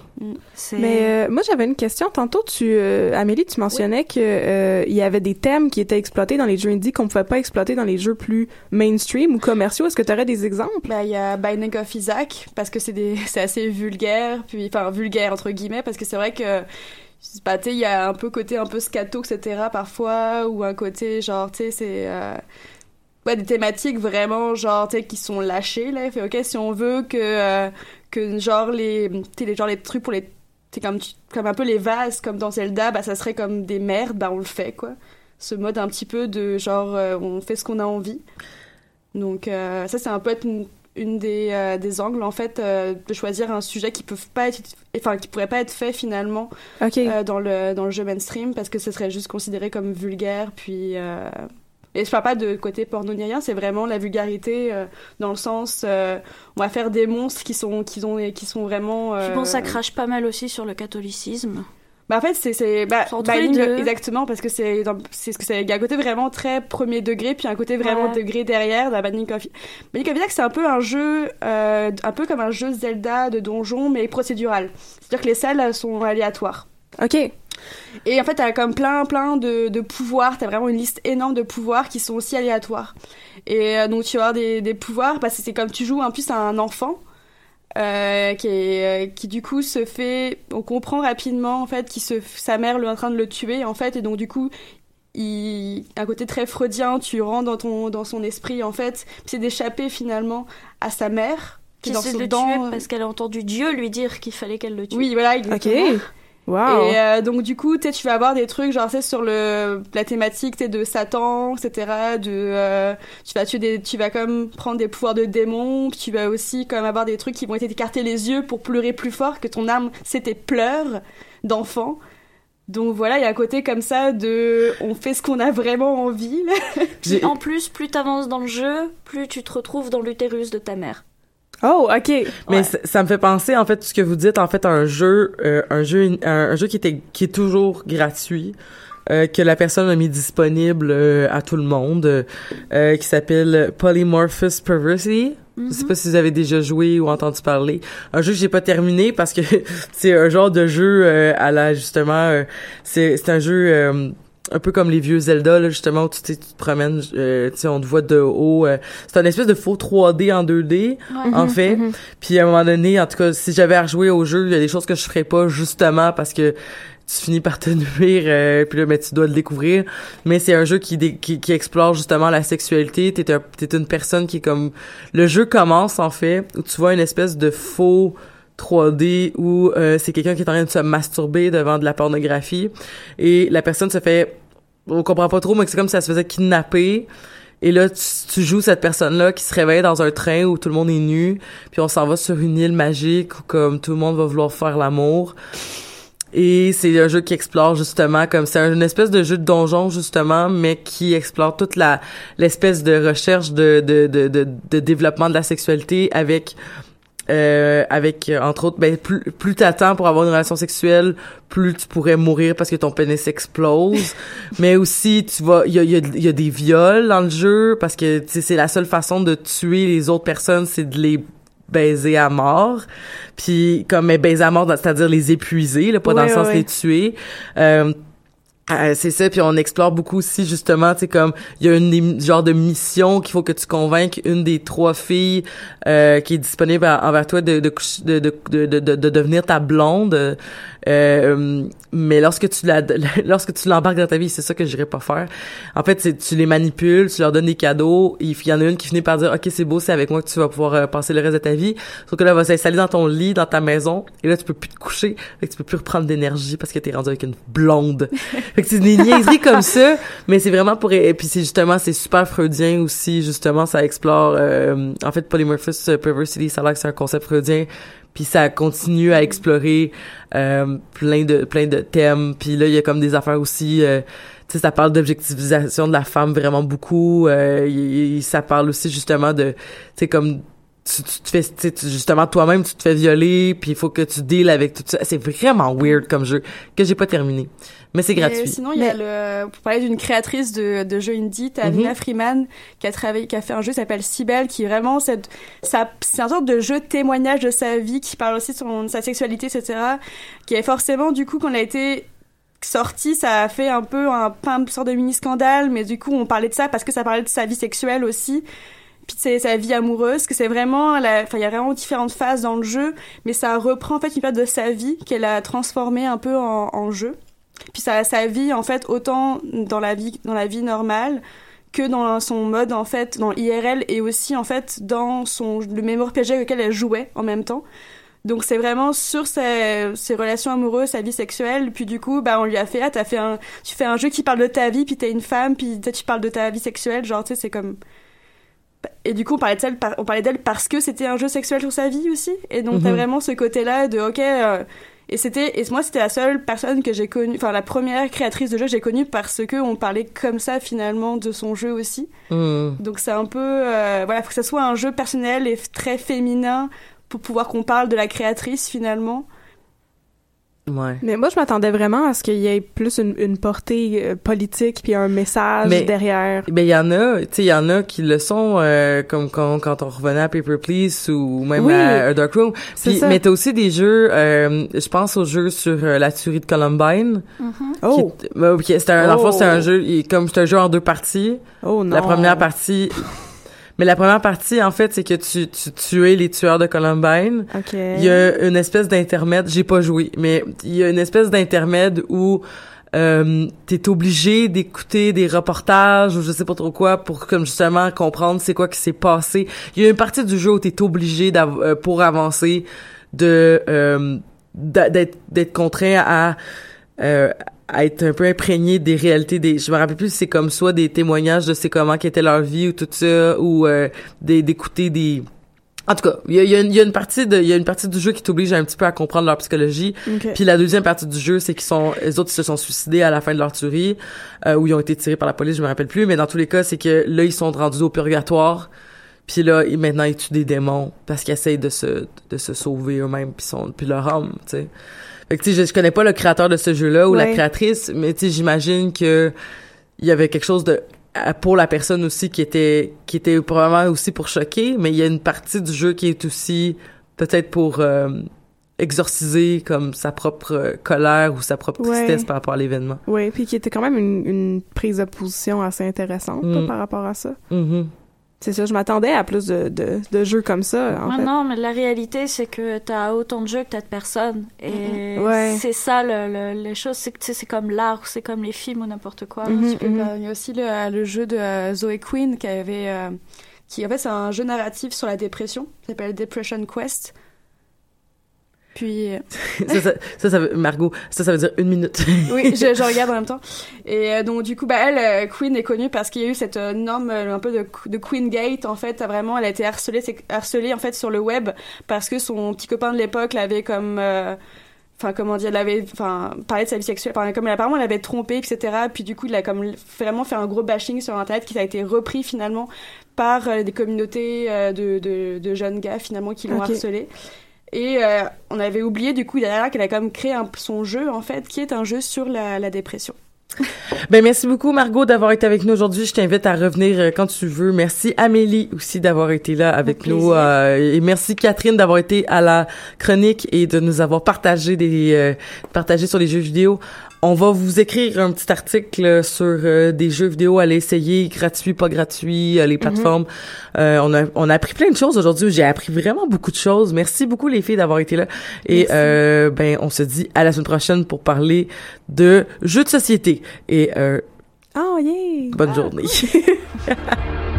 C'est Mais euh, moi j'avais une question tantôt tu euh, Amélie tu mentionnais que euh, il y avait des thèmes qui étaient exploités dans les jeux indie qu'on pouvait pas exploiter dans les jeux plus mainstream ou commerciaux est-ce que tu aurais des exemples? Bah, il y a Binding of Isaac parce que c'est des c'est assez vulgaire puis enfin vulgaire entre guillemets parce que c'est vrai que bah, tu sais, il y a un peu côté un peu scato, etc. parfois, ou un côté genre, tu sais, c'est. euh, ouais, des thématiques vraiment, genre, tu sais, qui sont lâchées, là. Fait, ok, si on veut que, euh, que genre, les, les, genre, les trucs pour les. C'est comme, comme un peu les vases, comme dans Zelda, bah, ça serait comme des merdes, bah, on le fait, quoi. Ce mode un petit peu de genre, euh, on fait ce qu'on a envie. Donc, euh, ça, c'est un peu être une, une des, euh, des angles, en fait, de choisir un sujet qui peut pas être, enfin, qui pourrait pas être fait finalement dans, le, dans le jeu mainstream parce que ce serait juste considéré comme vulgaire. Puis, et je parle pas de côté porno ni rien, c'est vraiment la vulgarité euh, dans le sens, euh, on va faire des monstres qui sont, qui ont, qui sont vraiment. Euh, bon, ça crache pas mal aussi sur le catholicisme. bah en fait c'est c'est bah, deux. exactement parce que c'est c'est ce que c'est il y a un côté vraiment très premier degré puis un côté vraiment Ouais. degré derrière dans Binding of Binding of c'est un peu un jeu euh, un peu comme un jeu Zelda de donjon mais procédural c'est-à-dire que les salles sont aléatoires ok et en fait t'as comme plein plein de, de pouvoirs. T'as vraiment une liste énorme de pouvoirs qui sont aussi aléatoires. Et euh, donc tu vas avoir des, des pouvoirs parce que c'est comme tu joues en plus à un enfant euh, qui est euh, qui du coup se fait on comprend rapidement en fait qui se sa mère est en train de le tuer en fait. Et donc du coup il un côté très freudien tu rentres dans ton dans son esprit en fait. C'est d'échapper finalement à sa mère Qui est dans essaie son de le dans- tuer parce qu'elle a entendu Dieu lui dire qu'il fallait qu'elle le tue. oui voilà exactement. Wow. Et euh, donc du coup, tu sais, tu vas avoir des trucs genre tu sais, sur le la thématique tu sais, de Satan, etc. De euh, tu vas tuer des, tu vas comme prendre des pouvoirs de démons. Puis tu vas aussi comme avoir des trucs qui vont t'écarter les yeux pour pleurer plus fort que ton âme c'était pleurs d'enfant. Donc voilà, il y a un côté comme ça de on fait ce qu'on a vraiment envie. là. En plus, plus t'avances dans le jeu, plus tu te retrouves dans l'utérus de ta mère. Oh, ok. Mais ça, ça me fait penser en fait tout ce que vous dites en fait à un jeu euh, un jeu un, un jeu qui était qui est toujours gratuit euh, que la personne a mis disponible euh, à tout le monde euh, qui s'appelle Polymorphous Perversity. Je sais pas si vous avez déjà joué ou entendu parler. Un jeu que j'ai pas terminé parce que c'est un genre de jeu euh, à la justement euh, c'est c'est un jeu euh, un peu comme les vieux Zelda là justement où tu, tu te promènes euh, tu sais on te voit de haut euh, c'est un espèce de faux 3D en 2D en Mhm, fait. mhm. puis à un moment donné en tout cas si j'avais à rejouer au jeu il y a des choses que je ferais pas justement parce que tu finis par te nuire euh, puis là mais tu dois le découvrir. Mais c'est un jeu qui, dé- qui qui explore justement la sexualité. T'es un, t'es une personne qui est comme le jeu commence en fait où tu vois une espèce de faux 3D où euh, c'est quelqu'un qui est en train de se masturber devant de la pornographie et la personne se fait on comprend pas trop mais c'est comme si elle se faisait kidnapper et là, tu, joues cette personne-là qui se réveille dans un train où tout le monde est nu, puis on s'en va sur une île magique où comme tout le monde va vouloir faire l'amour. Et c'est un jeu qui explore justement comme c'est une espèce de jeu de donjon justement, mais qui explore toute la l'espèce de recherche de, de de de développement de la sexualité avec euh, avec euh, entre autres ben plus plus t'attends pour avoir une relation sexuelle plus tu pourrais mourir parce que ton pénis explose. Mais aussi tu vas il y a, y, a, y a des viols dans le jeu parce que c'est la seule façon de tuer les autres personnes c'est de les baiser à mort. Puis comme mais baiser à mort c'est-à-dire les épuiser là pas dans le sens ouais. les tuer. Euh, euh, c'est ça, puis on explore beaucoup aussi justement, tu sais comme il y a une genre de mission qu'il faut que tu convainques une des trois filles euh, qui est disponible envers toi de de, de, de, de, de, de- de devenir ta blonde. Euh, mais lorsque tu la lorsque tu l'embarques dans ta vie, c'est ça que j'irais pas faire. En fait, tu les manipules, tu leur donnes des cadeaux. Il y en a une qui finit par dire ok c'est beau, c'est avec moi que tu vas pouvoir euh, passer le reste de ta vie. Sauf que là, elle va s'installer dans ton lit, dans ta maison, et là tu peux plus te coucher, que tu peux plus reprendre d'énergie parce que t'es rendu avec une blonde. fait que c'est des niaiseries comme ça, mais c'est vraiment pour et puis c'est justement c'est super freudien aussi justement ça explore euh, en fait Polymorphous euh, Perversity ça a l'air que c'est un concept freudien puis ça continue à explorer euh, plein de plein de thèmes puis là il y a comme des affaires aussi euh, tu sais ça parle d'objectivisation de la femme vraiment beaucoup euh, ça parle aussi justement de tu sais comme tu, tu te fais tu justement toi-même tu te fais violer puis il faut que tu deals avec tout ça c'est vraiment weird comme jeu que j'ai pas terminé mais c'est Et gratuit sinon, il y a le, pour parler d'une créatrice de, de jeux indie, t'as Mhm. Nina Freeman qui a travaillé, qui a fait un jeu qui s'appelle Cybelle, qui vraiment, c'est, ça, c'est un sorte de jeu témoignage de sa vie, qui parle aussi de son, de sa sexualité, etc. Qui est forcément, du coup, qu'on a été sorti, ça a fait un peu un, une sorte de mini scandale, mais du coup, on parlait de ça parce que ça parlait de sa vie sexuelle aussi. C'est sa vie amoureuse, que c'est vraiment, enfin il y a vraiment différentes phases dans le jeu, mais ça reprend en fait une période de sa vie qu'elle a transformée un peu en, jeu. Puis ça, sa vie en fait autant dans la vie dans la vie normale que dans son mode en fait dans IRL et aussi en fait dans son le même RPG auquel elle jouait en même temps. Donc c'est vraiment sur ses, relations amoureuses, sa vie sexuelle. Puis du coup, bah on lui a fait ah t'as fait un tu fais un jeu qui parle de ta vie, puis t'es une femme, puis tu parles de ta vie sexuelle, genre tu sais c'est comme et du coup on parlait on d'elle parce que c'était un jeu sexuel sur sa vie aussi. Et donc t'as Mhm. vraiment ce côté-là de ok. euh, et c'était et moi c'était la seule personne que j'ai connue, enfin la première créatrice de jeu que j'ai connue parce que on parlait comme ça finalement de son jeu aussi. Hmm. Donc c'est un peu euh, voilà, faut que ça soit un jeu personnel et très féminin pour pouvoir qu'on parle de la créatrice finalement. Ouais Mais moi, je m'attendais vraiment à ce qu'il y ait plus une, une portée euh, politique puis un message Mais- derrière. Ben il y en a, tu sais, il y en a qui le sont euh, comme quand, quand on revenait à Paper Please ou même Oui. à A Dark Room. Puis, mais t'as aussi des jeux, euh, je pense aux jeux sur euh, la tuerie de Columbine. Oh, Qui, ben, ok, c'était un, dans le fond, Oh. c'était un jeu, comme c'est un jeu en deux parties. oh non. La première partie, mais la première partie en fait, c'est que tu tu tuais les tueurs de Columbine. Ok. Il y a une espèce d'intermède, j'ai pas joué, mais il y a une espèce d'intermède où euh, t'es obligé d'écouter des reportages ou je sais pas trop quoi pour comme justement comprendre c'est quoi qui s'est passé. Il y a une partie du jeu où t'es obligé euh, pour avancer de euh, d'être contraint à euh, à être un peu imprégné des réalités des je me rappelle plus si c'est comme soit des témoignages de c'est comment qu'était leur vie ou tout ça ou euh, d'écouter des en tout cas, il y a, y a une- il y a une partie de, il y a une partie du jeu qui t'oblige un petit peu à comprendre leur psychologie. Ok. Puis la deuxième partie du jeu, c'est qu'ils sont, les autres ils se sont suicidés à la fin de leur tuerie, euh, ou ils ont été tirés par la police, je me rappelle plus. Mais dans tous les cas, c'est que là ils sont rendus au purgatoire. Puis là, ils- maintenant ils tuent des démons parce qu'ils essayent de se, de se sauver eux-mêmes, puis sont, puis leur âme, tu sais. Fait que je, je connais pas le créateur de ce jeu-là ou la créatrice, mais tu j'imagine que il y avait quelque chose de pour la personne aussi qui était qui était probablement aussi pour choquer mais il y a une partie du jeu qui est aussi peut-être pour euh, exorciser comme sa propre euh, colère ou sa propre Ouais. tristesse par rapport à l'événement. Oui, puis qui était quand même une, une prise de position assez intéressante Mm. par rapport à ça. Mhm. C'est ça, je m'attendais à plus de, de, de jeux comme ça, en Ouais, fait. Non, mais la réalité, c'est que t'as autant de jeux que t'as de personnes. Et Ouais. c'est ça, le, le- les choses, c'est que c'est comme l'art, ou c'est comme les films ou n'importe quoi. Tu peux pas- Il y a aussi le, le jeu de euh, Zoe Quinn qui avait euh, qui en fait c'est un jeu narratif sur la dépression, qui s'appelle Depression Quest. Puis. ça, ça, ça, ça veut, Margot, ça, ça veut dire une minute. oui, je, je, regarde en même temps. Et euh, donc, du coup, bah, elle, Queen est connue parce qu'il y a eu cette euh, norme un peu de, de Queen Gate, en fait. Vraiment, elle a été harcelée, harcelée, en fait, sur le web parce que son petit copain de l'époque l'avait comme enfin comment dire, elle avait enfin parlé de sa vie sexuelle, comme apparemment elle avait trompé, etc. Puis du coup, il a comme vraiment fait un gros bashing sur internet qui a été repris finalement par euh, des communautés euh, de, de, de, jeunes gars finalement qui l'ont harcelé. Et euh, on avait oublié du coup derrière qu'elle a quand même créé un, son jeu en fait, qui est un jeu sur la, la dépression. Ben merci beaucoup Margot d'avoir été avec nous aujourd'hui. Je t'invite à revenir euh, quand tu veux. Merci Amélie aussi d'avoir été là avec nous euh, et merci Catherine d'avoir été à la chronique et de nous avoir partagé des euh, partagé sur les jeux vidéo. On va vous écrire un petit article sur euh, des jeux vidéo à l'essayer, gratuit, pas gratuit, euh, les mhm. plateformes. euh, on, a, on a appris plein de choses aujourd'hui. J'ai appris vraiment beaucoup de choses. Merci beaucoup les filles d'avoir été là. Et euh, ben, on se dit à la semaine prochaine pour parler de jeux de société. Et oh, yeah. bonne journée.